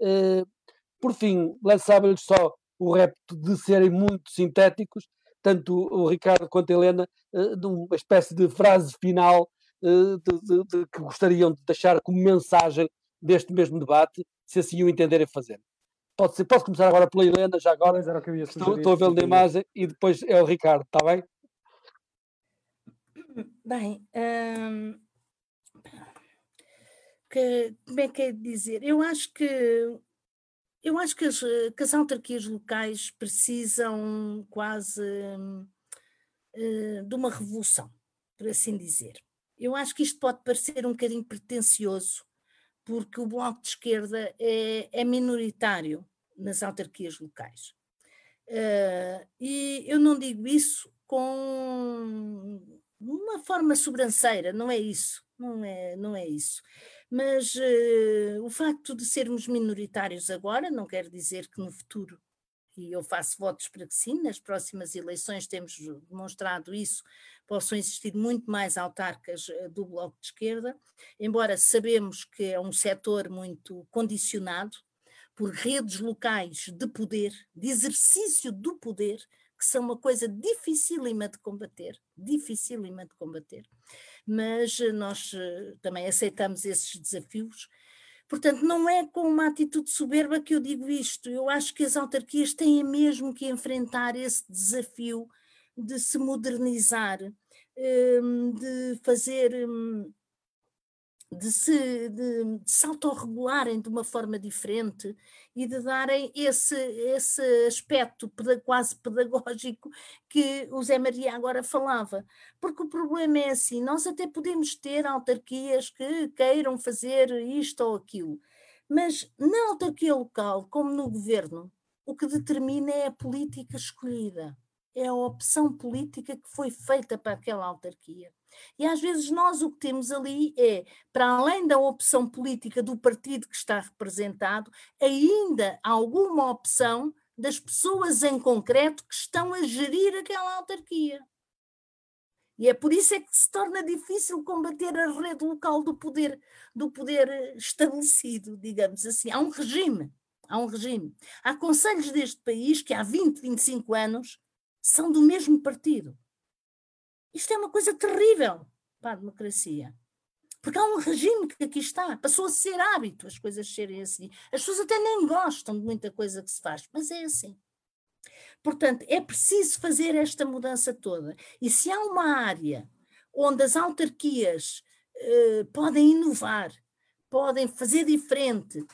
Uh, por fim, lançava-lhes só o repto de serem muito sintéticos, tanto o Ricardo quanto a Helena, uh, de uma espécie de frase final uh, de, de, de, que gostariam de deixar como mensagem deste mesmo debate, se assim o entenderem fazer. Pode ser, posso começar agora pela Helena, já agora. Era que eu ia estou, estou a ver na imagem e depois é o Ricardo, está bem? Bem, hum, que, como é que é de dizer? Eu acho que eu acho que as, que as autarquias locais precisam quase uh, de uma revolução, por assim dizer. Eu acho que isto pode parecer um bocadinho pretencioso, porque o Bloco de Esquerda é, é minoritário nas autarquias locais. Uh, e eu não digo isso com uma forma sobranceira, não é isso, não é, não é isso. Mas uh, o facto de sermos minoritários agora não quer dizer que no futuro, e eu faço votos para que sim, nas próximas eleições temos demonstrado isso, possam existir muito mais autarcas uh, do Bloco de Esquerda, embora sabemos que é um setor muito condicionado por redes locais de poder, de exercício do poder, que são uma coisa dificílima de combater, dificílima de combater mas eh, nós eh, também aceitamos esses desafios. Portanto, não é com uma atitude soberba que eu digo isto. Eu acho que as autarquias têm mesmo que enfrentar esse desafio de se modernizar, hum, de fazer hum, de se, de, de se autorregularem de uma forma diferente e de darem esse, esse aspecto quase pedagógico que o Zé Maria agora falava. Porque o problema é assim: nós até podemos ter autarquias que queiram fazer isto ou aquilo, mas na autarquia local, como no governo, o que determina é a política escolhida, é a opção política que foi feita para aquela autarquia. E às vezes nós o que temos ali é, para além da opção política do partido que está representado, ainda alguma opção das pessoas em concreto que estão a gerir aquela autarquia. E é por isso é que se torna difícil combater a rede local do poder, do poder eh, estabelecido, digamos assim. Há um regime, há um regime. Há conselhos deste país que há 20, 25 anos são do mesmo partido. Isto é uma coisa terrível para a democracia. Porque há um regime que aqui está, passou a ser hábito as coisas serem assim. As pessoas até nem gostam de muita coisa que se faz, mas é assim. Portanto, é preciso fazer esta mudança toda. E se há uma área onde as autarquias eh, podem inovar, podem fazer diferente,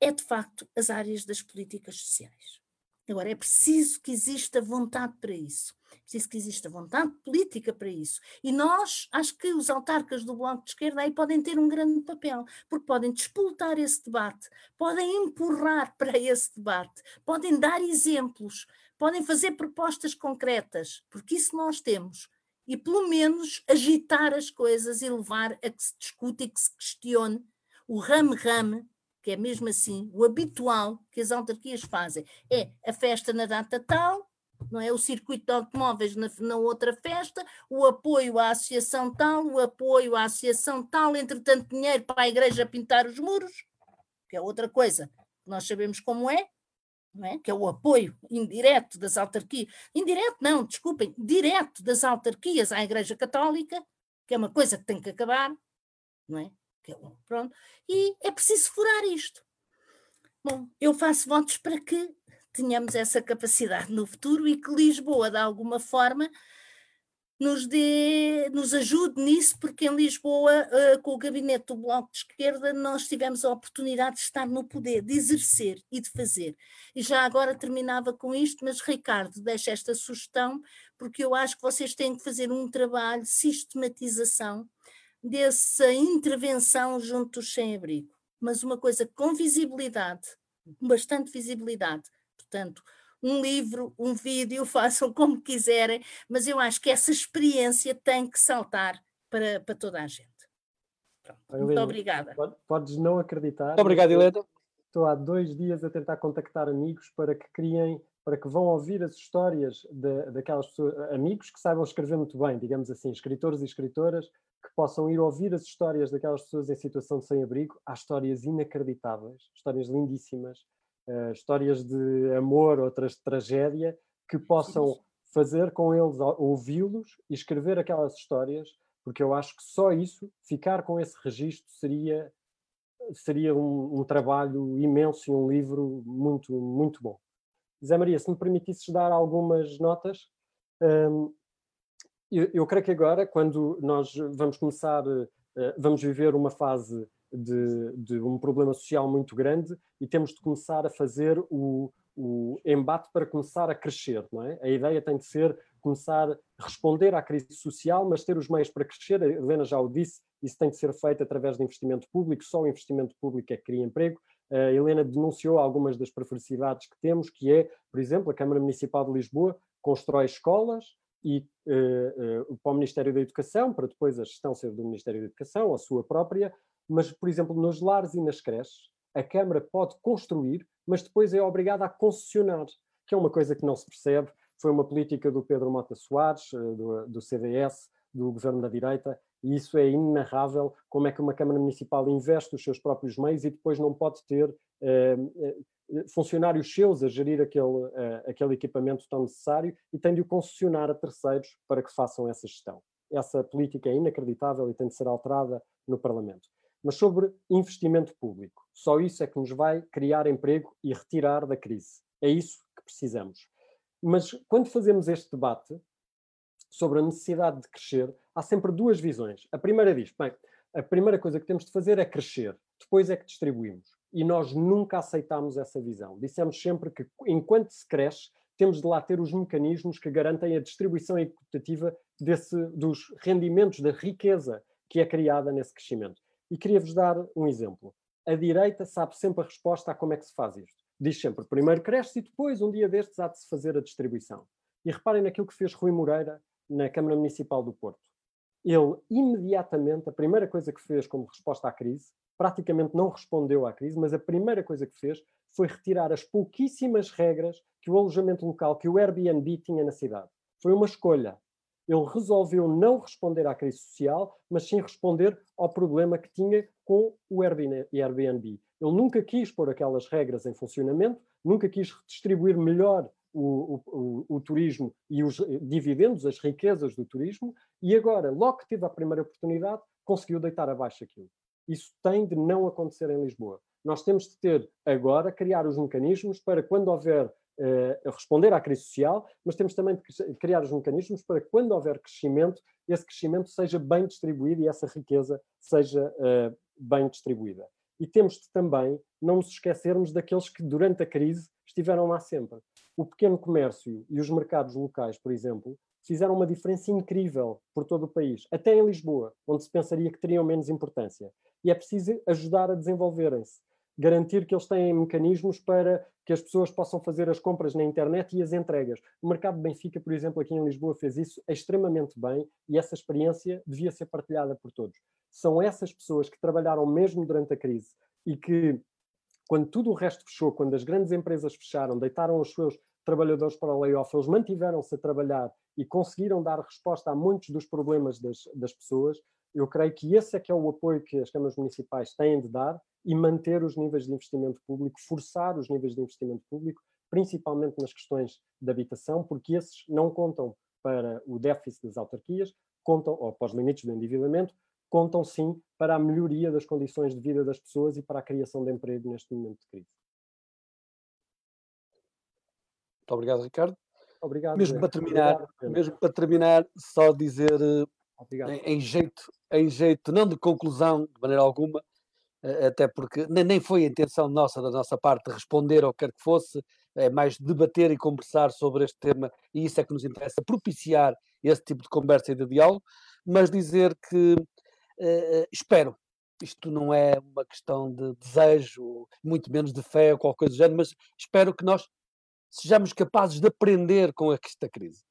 é de facto as áreas das políticas sociais. Agora, é preciso que exista vontade para isso. É preciso que exista vontade política para isso. E nós, acho que os autarcas do Bloco de Esquerda aí podem ter um grande papel, porque podem despoltar esse debate, podem empurrar para esse debate, podem dar exemplos, podem fazer propostas concretas, porque isso nós temos. E pelo menos agitar as coisas e levar a que se discute e que se questione o rame-rame que é mesmo assim, o habitual que as autarquias fazem é a festa na data tal, não é? O circuito de automóveis na, na, outra festa, o apoio à associação tal, o apoio à associação tal, entretanto, dinheiro para a igreja pintar os muros, que é outra coisa que nós sabemos como é, não é? que é o apoio indireto das autarquias, indireto não, desculpem, direto das autarquias à Igreja Católica, que é uma coisa que tem que acabar, não é? Pronto. E é preciso furar isto. Bom, eu faço votos para que tenhamos essa capacidade no futuro e que Lisboa, de alguma forma, nos, dê, nos ajude nisso, porque em Lisboa, uh, com o gabinete do Bloco de Esquerda, nós tivemos a oportunidade de estar no poder, de exercer e de fazer. E já agora terminava com isto, mas Ricardo, deixa esta sugestão, porque eu acho que vocês têm que fazer um trabalho de sistematização dessa intervenção junto dos sem-abrigo, mas uma coisa com visibilidade, bastante visibilidade. Portanto, um livro, um vídeo, façam como quiserem, mas eu acho que essa experiência tem que saltar para, para toda a gente. Pronto, Helena, muito obrigada. Podes não acreditar. Muito obrigado, Helena. Estou há dois dias a tentar contactar amigos para que criem, para que vão ouvir as histórias de, daquelas pessoas, amigos que saibam escrever muito bem, digamos assim, escritores e escritoras que possam ir ouvir as histórias daquelas pessoas em situação de sem-abrigo. Há histórias inacreditáveis, histórias lindíssimas, uh, histórias de amor, outras de tragédia, que possam fazer com eles ouvi-los e escrever aquelas histórias, porque eu acho que só isso, ficar com esse registro, seria, seria um, um trabalho imenso e um livro muito, muito bom. Zé Maria, se me permitisses dar algumas notas, um, eu, creio que agora, quando nós vamos começar, uh, vamos viver uma fase de, de, um problema social muito grande e temos de começar a fazer o, o embate para começar a crescer, não é? A ideia tem de ser começar a responder à crise social, mas ter os meios para crescer. A Helena já o disse, isso tem de ser feito através de investimento público, só o investimento público é que cria emprego. A Helena denunciou algumas das perversidades que temos, que é, por exemplo, a Câmara Municipal de Lisboa constrói escolas, e uh, uh, para o Ministério da Educação, para depois a gestão ser do Ministério da Educação, a sua própria, mas, por exemplo, nos lares e nas creches, a Câmara pode construir, mas depois é obrigada a concessionar, que é uma coisa que não se percebe. Foi uma política do Pedro Mota Soares, do, do CDS, do governo da direita, e isso é inenarrável, como é que uma Câmara Municipal investe os seus próprios meios e depois não pode ter funcionários seus a gerir aquele, uh, aquele equipamento tão necessário e tem de o concessionar a terceiros para que façam essa gestão. Essa política é inacreditável e tem de ser alterada no Parlamento. Mas sobre investimento público, só isso é que nos vai criar emprego e retirar da crise. É isso que precisamos. Mas quando fazemos este debate sobre a necessidade de crescer, há sempre duas visões. A primeira diz: bem, a primeira coisa que temos de fazer é crescer, depois é que distribuímos e nós nunca aceitámos essa visão. Dissemos sempre que, enquanto se cresce, temos de lá ter os mecanismos que garantem a distribuição equitativa desse, dos rendimentos, da riqueza que é criada nesse crescimento. E queria-vos dar um exemplo. A direita sabe sempre a resposta a como é que se faz isto. Diz sempre, primeiro cresce e depois, um dia destes, há de se fazer a distribuição. E reparem naquilo que fez Rui Moreira na Câmara Municipal do Porto. Ele, imediatamente, a primeira coisa que fez como resposta à crise praticamente não respondeu à crise, mas a primeira coisa que fez foi retirar as pouquíssimas regras que o alojamento local, que o Airbnb tinha na cidade. Foi uma escolha. Ele resolveu não responder à crise social, mas sim responder ao problema que tinha com o Airbnb. Ele nunca quis pôr aquelas regras em funcionamento, nunca quis redistribuir melhor o, o, o, turismo e os dividendos, as riquezas do turismo, e agora, logo que teve a primeira oportunidade, conseguiu deitar abaixo aquilo. Isso tem de não acontecer em Lisboa. Nós temos de ter agora, criar os mecanismos para quando houver uh, responder à crise social, mas temos também de criar os mecanismos para quando houver crescimento, esse crescimento seja bem distribuído e essa riqueza seja uh, bem distribuída. E temos de também não nos esquecermos daqueles que durante a crise estiveram lá sempre. O pequeno comércio e os mercados locais, por exemplo, fizeram uma diferença incrível por todo o país, até em Lisboa, onde se pensaria que teriam menos importância. E é preciso ajudar a desenvolverem-se, garantir que eles têm mecanismos para que as pessoas possam fazer as compras na internet e as entregas. O mercado de Benfica, por exemplo, aqui em Lisboa fez isso extremamente bem e essa experiência devia ser partilhada por todos. São essas pessoas que trabalharam mesmo durante a crise e que quando tudo o resto fechou, quando as grandes empresas fecharam, deitaram os seus trabalhadores para o layoff, eles mantiveram-se a trabalhar e conseguiram dar resposta a muitos dos problemas das, das pessoas, eu creio que esse é que é o apoio que as câmaras municipais têm de dar e manter os níveis de investimento público, forçar os níveis de investimento público, principalmente nas questões de habitação, porque esses não contam para o déficit das autarquias, contam, ou para os limites do endividamento, contam sim para a melhoria das condições de vida das pessoas e para a criação de emprego neste momento de crise. Muito obrigado, Ricardo. Obrigado. Mesmo para terminar, obrigado, mesmo para terminar, só dizer em, em, jeito, em jeito não de conclusão, de maneira alguma, até porque nem foi a intenção nossa, da nossa parte, responder ao que quer que fosse, é mais debater e conversar sobre este tema, e isso é que nos interessa, propiciar esse tipo de conversa e de diálogo, mas dizer que uh, espero, isto não é uma questão de desejo, muito menos de fé ou qualquer coisa do género, mas espero que nós sejamos capazes de aprender com esta crise.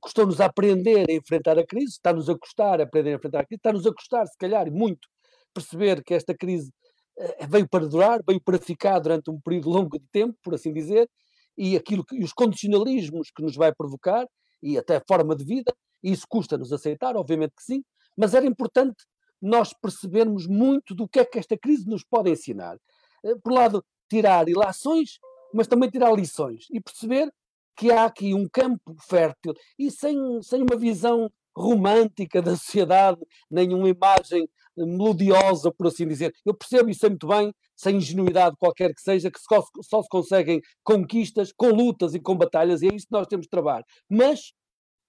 Custou-nos aprender a enfrentar a crise, está-nos a custar aprender a enfrentar a crise, está-nos a custar, se calhar, muito, perceber que esta crise uh, veio para durar, veio para ficar durante um período longo de tempo, por assim dizer, e aquilo que, os condicionalismos que nos vai provocar, e até a forma de vida, e isso custa-nos aceitar, obviamente que sim, mas era importante nós percebermos muito do que é que esta crise nos pode ensinar. Uh, por um lado, tirar ilações, mas também tirar lições e perceber que há aqui um campo fértil e sem, sem uma visão romântica da sociedade, nenhuma imagem melodiosa, por assim dizer. Eu percebo sei muito bem, sem ingenuidade qualquer que seja, que só, só se conseguem conquistas com lutas e com batalhas, e é isso que nós temos de trabalhar. Mas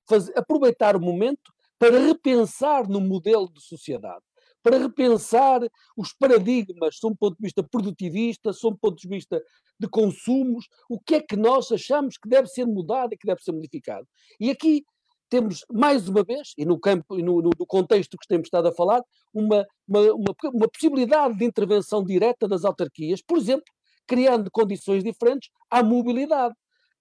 fazer, aproveitar o momento para repensar no modelo de sociedade, para repensar os paradigmas, sob um ponto de vista produtivista, sob um ponto de vista de consumos, o que é que nós achamos que deve ser mudado e que deve ser modificado. E aqui temos, mais uma vez, e no campo e no, no, contexto que temos estado a falar, uma, uma, uma, uma, possibilidade de intervenção direta das autarquias, por exemplo, criando condições diferentes à mobilidade,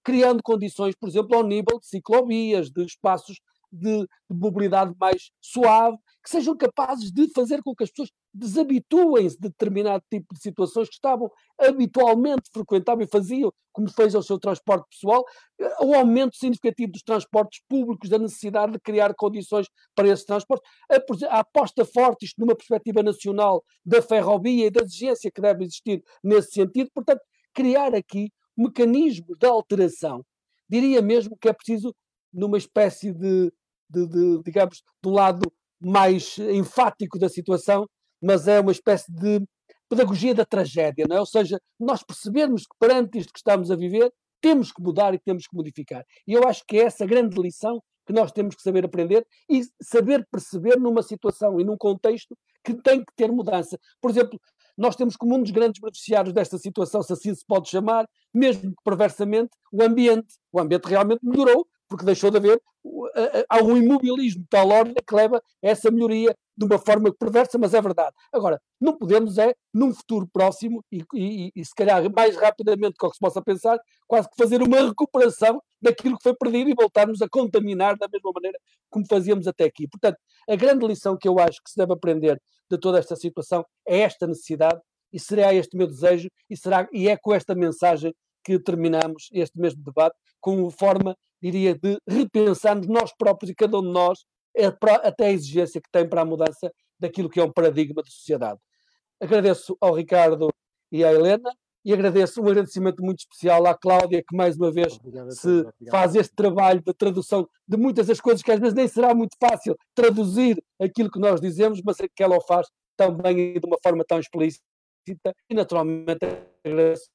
criando condições, por exemplo, ao nível de ciclovias, de espaços de, de, mobilidade mais suave, que sejam capazes de fazer com que as pessoas desabituem-se de determinado tipo de situações que estavam habitualmente frequentavam e faziam, como fez ao seu transporte pessoal, o aumento significativo dos transportes públicos, da necessidade de criar condições para esse transporte, a aposta forte, isto numa perspectiva nacional, da ferrovia e da exigência que deve existir nesse sentido, portanto, criar aqui mecanismos de alteração. Diria mesmo que é preciso numa espécie de, de, de, digamos, do lado mais enfático da situação, mas é uma espécie de pedagogia da tragédia, não é? Ou seja, nós percebermos que perante isto que estamos a viver, temos que mudar e temos que modificar. E eu acho que é essa grande lição que nós temos que saber aprender e saber perceber numa situação e num contexto que tem que ter mudança. Por exemplo, nós temos como um dos grandes beneficiários desta situação, se assim se pode chamar, mesmo que perversamente, o ambiente. O ambiente realmente melhorou, porque deixou de haver há um imobilismo de tal ordem que leva a essa melhoria de uma forma perversa, mas é verdade. Agora, não podemos é, num futuro próximo, e, e, e se calhar mais rapidamente do que se possa pensar, quase que fazer uma recuperação daquilo que foi perdido e voltarmos a contaminar da mesma maneira como fazíamos até aqui. Portanto, a grande lição que eu acho que se deve aprender de toda esta situação é esta necessidade, e será este meu desejo, e, será, e é com esta mensagem que terminamos este mesmo debate, com forma diria, de repensarmos nós próprios e cada um de nós, é até a exigência que tem para a mudança daquilo que é um paradigma de sociedade. Agradeço ao Ricardo e à Helena e agradeço um agradecimento muito especial à Cláudia, que mais uma vez obrigado, se obrigado. faz este trabalho de tradução de muitas das coisas que às vezes nem será muito fácil traduzir aquilo que nós dizemos, mas que ela o faz também de uma forma tão explícita e naturalmente agradeço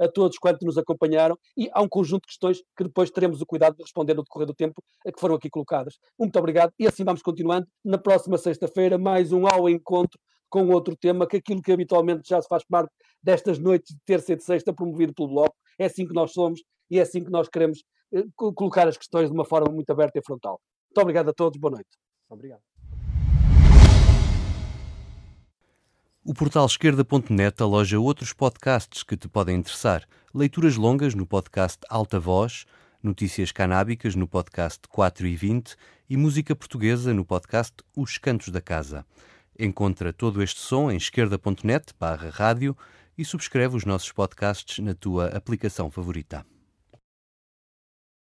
a todos quanto nos acompanharam e há um conjunto de questões que depois teremos o cuidado de responder no decorrer do tempo que foram aqui colocadas. Muito obrigado e assim vamos continuando. Na próxima sexta-feira, mais um ao encontro com outro tema, que aquilo que habitualmente já se faz parte destas noites de terça e de sexta promovido pelo Bloco. É assim que nós somos e é assim que nós queremos eh, colocar as questões de uma forma muito aberta e frontal. Muito obrigado a todos, boa noite. Obrigado. O portal esquerda.net aloja outros podcasts que te podem interessar. Leituras longas no podcast Alta Voz, notícias canábicas no podcast 4 e 20 e música portuguesa no podcast Os Cantos da Casa. Encontra todo este som em esquerda.net barra rádio e subscreve os nossos podcasts na tua aplicação favorita.